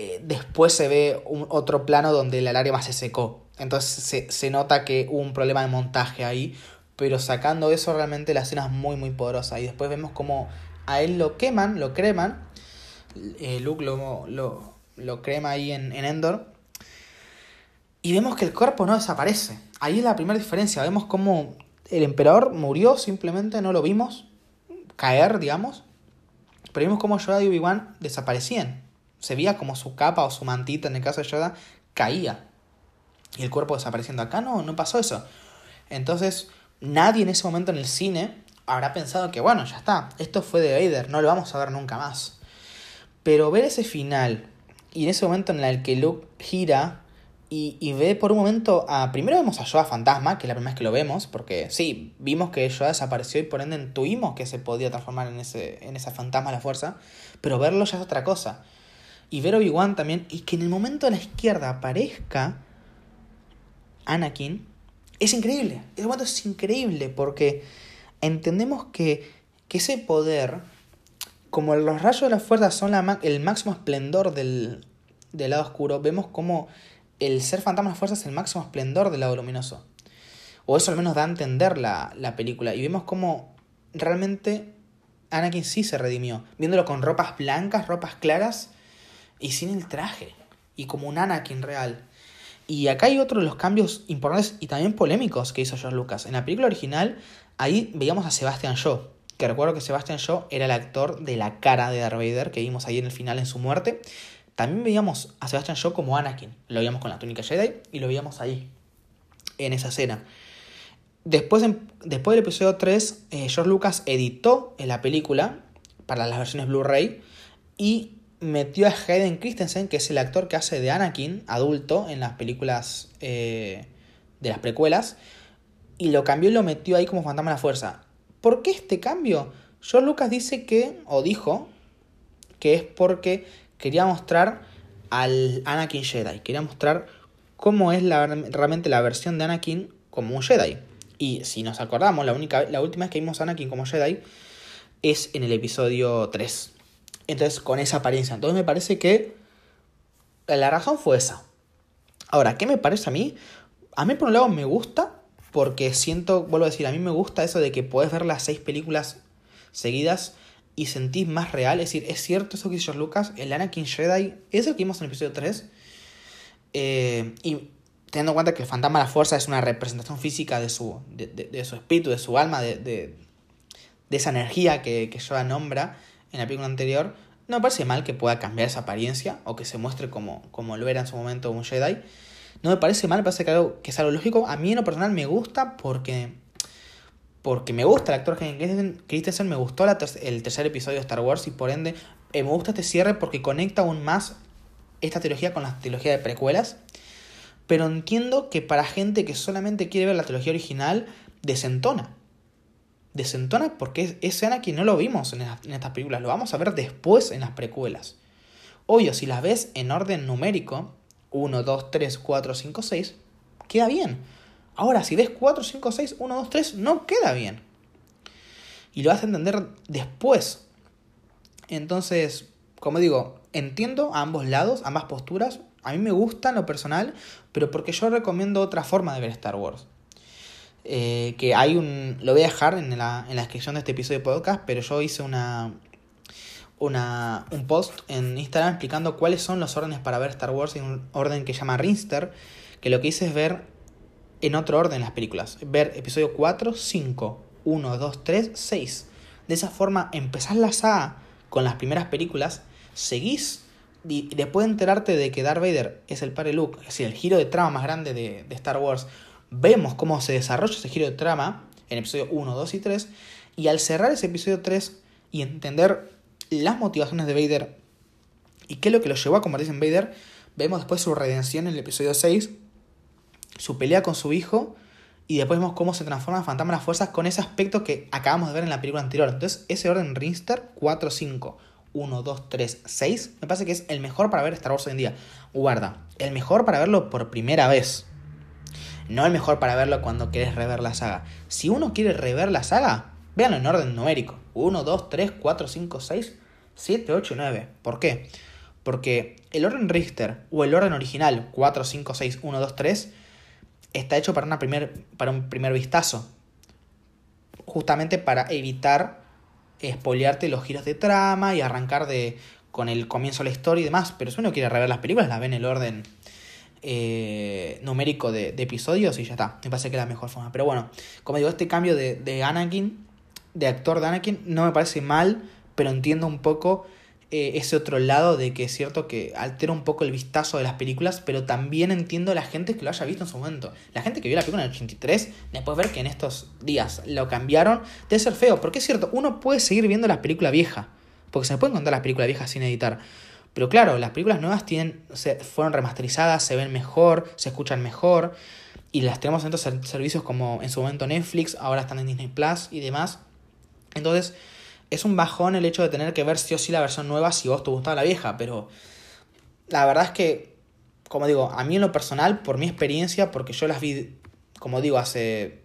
eh, después se ve un, otro plano donde la lágrima se secó. Entonces se, nota que hubo un problema de montaje ahí. Pero sacando eso, realmente la escena es muy, muy poderosa. Y después vemos como a él lo queman, lo creman. Eh, Luke lo, lo, crema ahí en, en Endor. Y vemos que el cuerpo no desaparece. Ahí es la primera diferencia. Vemos como el emperador murió, simplemente no lo vimos caer, digamos. Pero vimos como Yoda y Obi-Wan desaparecían se veía como su capa o su mantita, en el caso de Yoda, caía. Y el cuerpo desapareciendo. Acá no, no pasó eso. Entonces, nadie en ese momento en el cine habrá pensado que, bueno, ya está, esto fue de Vader, no lo vamos a ver nunca más. Pero ver ese final y en ese momento en el que Luke gira y, ve por un momento a. Primero vemos a Yoda fantasma, que es la primera vez que lo vemos, porque sí, vimos que Yoda desapareció y por ende intuimos que se podía transformar en, ese, en esa fantasma la fuerza, pero verlo ya es otra cosa y ver Obi-Wan también, y que en el momento a la izquierda aparezca Anakin, es increíble. Ese momento es increíble porque entendemos que, que ese poder, como los rayos de la fuerza son el máximo esplendor del, del lado oscuro, vemos como el ser fantasma de la fuerza es el máximo esplendor del lado luminoso. O eso al menos da a entender la, la película. Y vemos como realmente Anakin sí se redimió. Viéndolo con ropas blancas, ropas claras y sin el traje. Y como un Anakin real. Y acá hay otro de los cambios importantes y también polémicos que hizo George Lucas. En la película original, ahí veíamos a Sebastian Shaw. Que recuerdo que Sebastian Shaw era el actor de la cara de Darth Vader que vimos ahí en el final en su muerte. También veíamos a Sebastian Shaw como Anakin. Lo veíamos con la túnica Jedi y lo veíamos ahí, en esa escena. Después, después del episodio 3, eh, George Lucas editó en la película para las versiones Blu-ray. Y metió a Hayden Christensen, que es el actor que hace de Anakin, adulto, en las películas eh, de las precuelas. Y lo cambió y lo metió ahí como fantasma de la fuerza. ¿Por qué este cambio? George Lucas dice que, o dijo, que es porque quería mostrar al Anakin Jedi. Quería mostrar cómo es la, realmente la versión de Anakin como un Jedi. Y si nos acordamos, la, única, la última vez que vimos a Anakin como Jedi es en el episodio 3. Entonces, con esa apariencia. Entonces me parece que la razón fue esa. Ahora, ¿qué me parece a mí? A mí por un lado me gusta porque siento, vuelvo a decir, a mí me gusta eso de que puedes ver las seis películas seguidas y sentís más real. Es decir, es cierto eso que George Lucas, el Anakin Jedi es el que vimos en el episodio 3. Eh, y teniendo en cuenta que el fantasma de la fuerza es una representación física de su, de, su espíritu, de su alma, de, de, esa energía que, que Yoda nombra en la película anterior, no me parece mal que pueda cambiar esa apariencia o que se muestre como, como lo era en su momento un Jedi. No me parece mal, me parece que, que es algo lógico. A mí en lo personal me gusta porque porque me gusta el actor Christensen, me gustó el tercer episodio de Star Wars y por ende eh, me gusta este cierre porque conecta aún más esta trilogía con la trilogía de precuelas. Pero entiendo que para gente que solamente quiere ver la trilogía original, desentona. Desentona porque ese Anakin no lo vimos en, en estas películas, lo vamos a ver después en las precuelas. Obvio, si las ves en orden numérico, 1, 2, 3, 4, 5, 6, queda bien. Ahora, si ves 4, 5, 6, 1, 2, 3, no queda bien. Y lo vas a entender después. Entonces, como digo, entiendo a ambos lados, ambas posturas. A mí me gusta en lo personal, pero porque yo recomiendo otra forma de ver Star Wars. Eh, que hay un. Lo voy a dejar en la, en la descripción de este episodio de podcast, pero yo hice una, una, un post en Instagram explicando cuáles son los órdenes para ver Star Wars en un orden que llama Rinster, que lo que hice es ver en otro orden las películas. Ver episodio 4, 5, 1, 2, 3, 6. De esa forma empezás la saga con las primeras películas, seguís y después de enterarte de que Darth Vader es el padre Luke, es decir, el giro de trama más grande de, de Star Wars, vemos cómo se desarrolla ese giro de trama en episodio 1, 2 y 3, y al cerrar ese episodio 3 y entender las motivaciones de Vader y qué es lo que lo llevó a convertirse en Vader, vemos después su redención en el episodio 6 su pelea con su hijo y después vemos cómo se transforma en Fantasma de las Fuerzas con ese aspecto que acabamos de ver en la película anterior. Entonces, ese orden Rinster 4, 5, 1, 2, 3, 6, me parece que es el mejor para ver Star Wars hoy en día. Guarda, el mejor para verlo por primera vez. No el mejor para verlo cuando quieres rever la saga. Si uno quiere rever la saga, véanlo en orden numérico. 1, 2, 3, 4, 5, 6, 7, 8 y 9. ¿Por qué? Porque el orden Richter o el orden original 4, 5, 6, 1, 2, 3 está hecho para, una primer, para un primer vistazo. Justamente para evitar espolearte los giros de trama y arrancar de con el comienzo de la historia y demás. Pero si uno quiere rever las películas, la ve en el orden eh, numérico de, episodios y ya está. Me parece que es la mejor forma. Pero bueno, como digo, este cambio de, de Anakin, de actor de Anakin, no me parece mal, pero entiendo un poco eh, ese otro lado de que es cierto que altera un poco el vistazo de las películas, pero también entiendo a la gente que lo haya visto en su momento. La gente que vio la película en el 83, después ver que en estos días lo cambiaron, debe ser feo, porque es cierto, uno puede seguir viendo las películas viejas, porque se me pueden contar las películas viejas sin editar. Pero claro, las películas nuevas tienen, se, fueron remasterizadas, se ven mejor, se escuchan mejor, y las tenemos en otros servicios como en su momento Netflix, ahora están en Disney Plus y demás. Entonces, es un bajón el hecho de tener que ver sí o sí la versión nueva si vos te gustaba la vieja, pero la verdad es que, como digo, a mí en lo personal, por mi experiencia, porque yo las vi, como digo, hace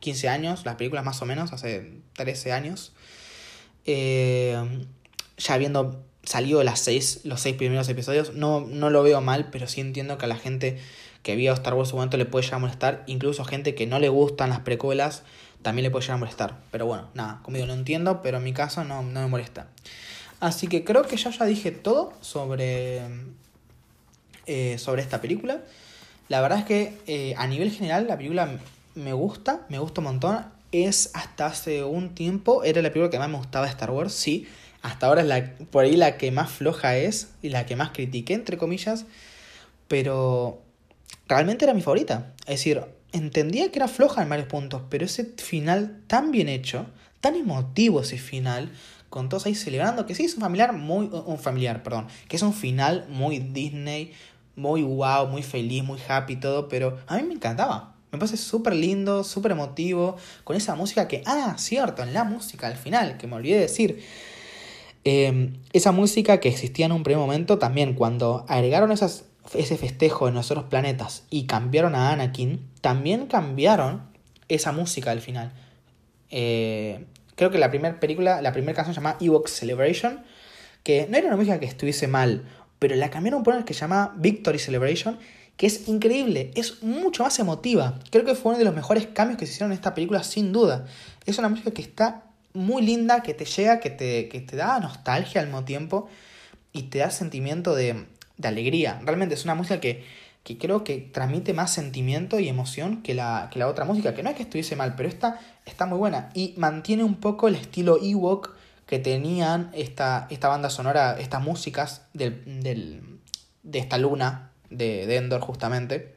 15 años, las películas más o menos, hace 13 años, eh, ya habiendo salido las seis, los seis primeros episodios, no, no lo veo mal, pero sí entiendo que a la gente que vio Star Wars su momento le puede llegar a molestar, incluso a gente que no le gustan las precuelas, también le puede llegar a molestar. Pero bueno, nada, como digo, no entiendo, pero en mi caso no, no me molesta. Así que creo que ya ya dije todo sobre, eh, sobre esta película. La verdad es que eh, a nivel general la película me gusta, me gusta un montón. Es hasta hace un tiempo, era la película que más me gustaba de Star Wars, sí. Hasta ahora es la, por ahí la que más floja es y la que más critiqué, entre comillas. Pero realmente era mi favorita. Es decir, entendía que era floja en varios puntos, pero ese final tan bien hecho, tan emotivo ese final, con todos ahí celebrando, que sí es un familiar muy, un familiar, perdón, que es un final muy Disney, muy wow, muy feliz, muy happy todo, pero a mí me encantaba. Me parece súper lindo, súper emotivo, con esa música que, ah, cierto, en la música al final, que me olvidé de decir. Em, esa música que existía en un primer momento, también cuando agregaron ese festejo en los otros planetas y cambiaron a Anakin, también cambiaron esa música al final. Eh, creo que la primera película, la primera canción se llama Ewok Celebration, que no era una música que estuviese mal, pero la cambiaron por una que se llama Victory Celebration, que es increíble, es mucho más emotiva. Creo que fue uno de los mejores cambios que se hicieron en esta película, sin duda. Es una música que está muy linda, que te llega, que te, que te da nostalgia al mismo tiempo y te da sentimiento de, de alegría. Realmente es una música que, que, creo que transmite más sentimiento y emoción que la, que la otra música, que no es que estuviese mal, pero esta está muy buena y mantiene un poco el estilo Ewok que tenían esta, esta banda sonora, estas músicas del, del, de esta luna de, de Endor justamente.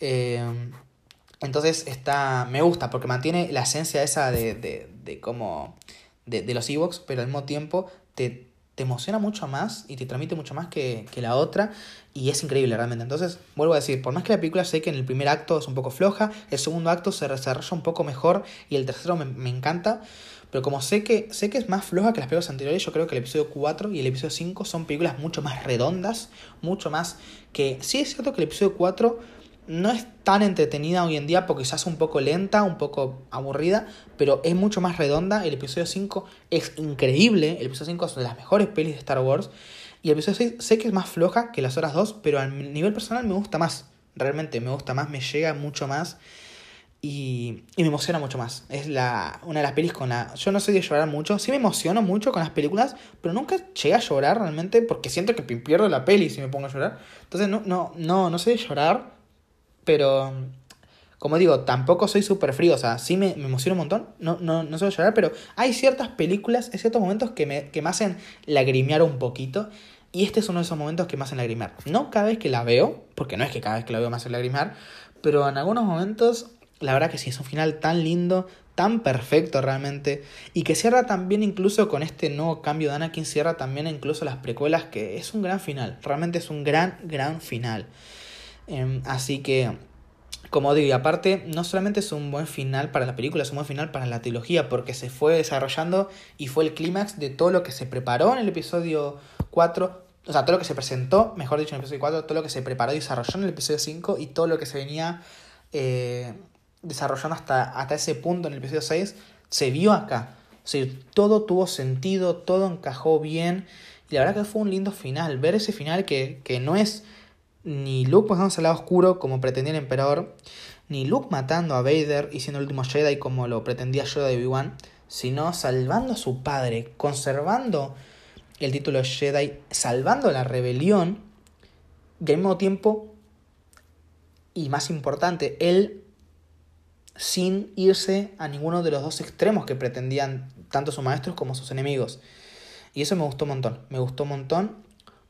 Eh, entonces está, me gusta porque mantiene la esencia esa de, de, de como de, de los Evox, pero al mismo tiempo te, te emociona mucho más y te transmite mucho más que, que, la otra y es increíble realmente. Entonces, vuelvo a decir, por más que la película sé que en el primer acto es un poco floja, el segundo acto se desarrolla un poco mejor y el tercero me, me encanta, pero como sé que, sé que es más floja que las películas anteriores, yo creo que el episodio 4 y el episodio 5 son películas mucho más redondas, mucho más que... Sí es cierto que el episodio 4 no es tan entretenida hoy en día porque se hace un poco lenta, un poco aburrida, pero es mucho más redonda. El episodio 5 es increíble, el episodio 5 es de las mejores pelis de Star Wars. Y el episodio 6 sé que es más floja que las otras dos, pero a nivel personal me gusta más. Realmente me gusta más, me llega mucho más y, y me emociona mucho más. Es la, una de las pelis con la... Yo no soy de llorar mucho, sí me emociono mucho con las películas, pero nunca llegué a llorar realmente porque siento que pierdo la peli si me pongo a llorar. Entonces no, no, no, no soy de llorar, pero como digo, tampoco soy súper frío, o sea, sí me, me emociono un montón, no, no, no suelo llorar, pero hay ciertas películas, hay ciertos momentos que me, que me hacen lagrimear un poquito. Y este es uno de esos momentos que me hacen lagrimear. No cada vez que la veo, porque no es que cada vez que la veo me hace lagrimear, pero en algunos momentos la verdad que sí, es un final tan lindo, tan perfecto realmente, y que cierra también incluso con este nuevo cambio de Anakin, cierra también incluso las precuelas, que es un gran final, realmente es un gran, gran final. Eh, así que, como digo, y aparte, no solamente es un buen final para la película, es un buen final para la trilogía, porque se fue desarrollando y fue el clímax de todo lo que se preparó en el episodio 4, o sea, todo lo que se presentó, mejor dicho, en el episodio 4, todo lo que se preparó y desarrolló en el episodio 5 y todo lo que se venía... Eh, desarrollando hasta, hasta ese punto en el episodio 6, se vio acá. O sea, todo tuvo sentido, todo encajó bien. Y la verdad que fue un lindo final. Ver ese final que, que no es ni Luke pasándose al lado oscuro como pretendía el emperador, ni Luke matando a Vader y siendo el último Jedi como lo pretendía Yoda de Obi-Wan, sino salvando a su padre, conservando el título de Jedi, salvando la rebelión y al mismo tiempo, y más importante, él sin irse a ninguno de los dos extremos que pretendían tanto sus maestros como sus enemigos. Y eso me gustó un montón, me gustó un montón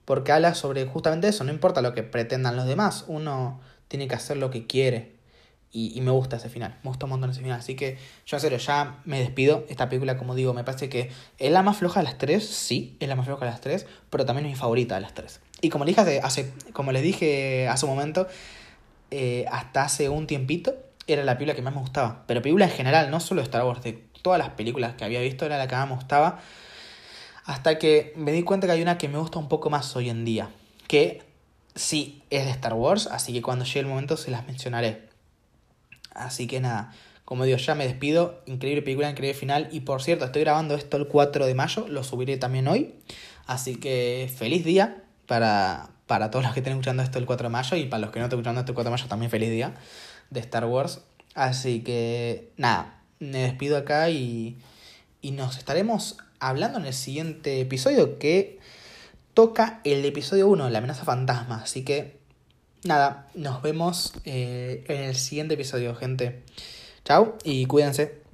porque habla sobre justamente eso, no importa lo que pretendan los demás, uno tiene que hacer lo que quiere. Y, y, me gusta ese final, me gusta un montón ese final. Así que yo en serio ya me despido. Esta película, como digo, me parece que es la más floja de las tres, sí, es la más floja de las tres, pero también es mi favorita de las tres. Y como les dije hace, como les dije hace un momento, eh, hasta hace un tiempito, era la película que más me gustaba. Pero película en general, no solo Star Wars, de todas las películas que había visto era la que más me gustaba. Hasta que me di cuenta que hay una que me gusta un poco más hoy en día. Que sí es de Star Wars, así que cuando llegue el momento se las mencionaré. Así que nada, como digo, ya me despido. Increíble película, increíble final. Y por cierto, estoy grabando esto el 4 de mayo, lo subiré también hoy. Así que feliz día para, para todos los que estén escuchando esto el 4 de mayo y para los que no estén escuchando esto el 4 de mayo también feliz día de Star Wars. Así que nada, me despido acá y, y nos estaremos hablando en el siguiente episodio que toca el episodio 1, la amenaza fantasma. Así que nada, nos vemos eh, en el siguiente episodio, gente. Chao y cuídense.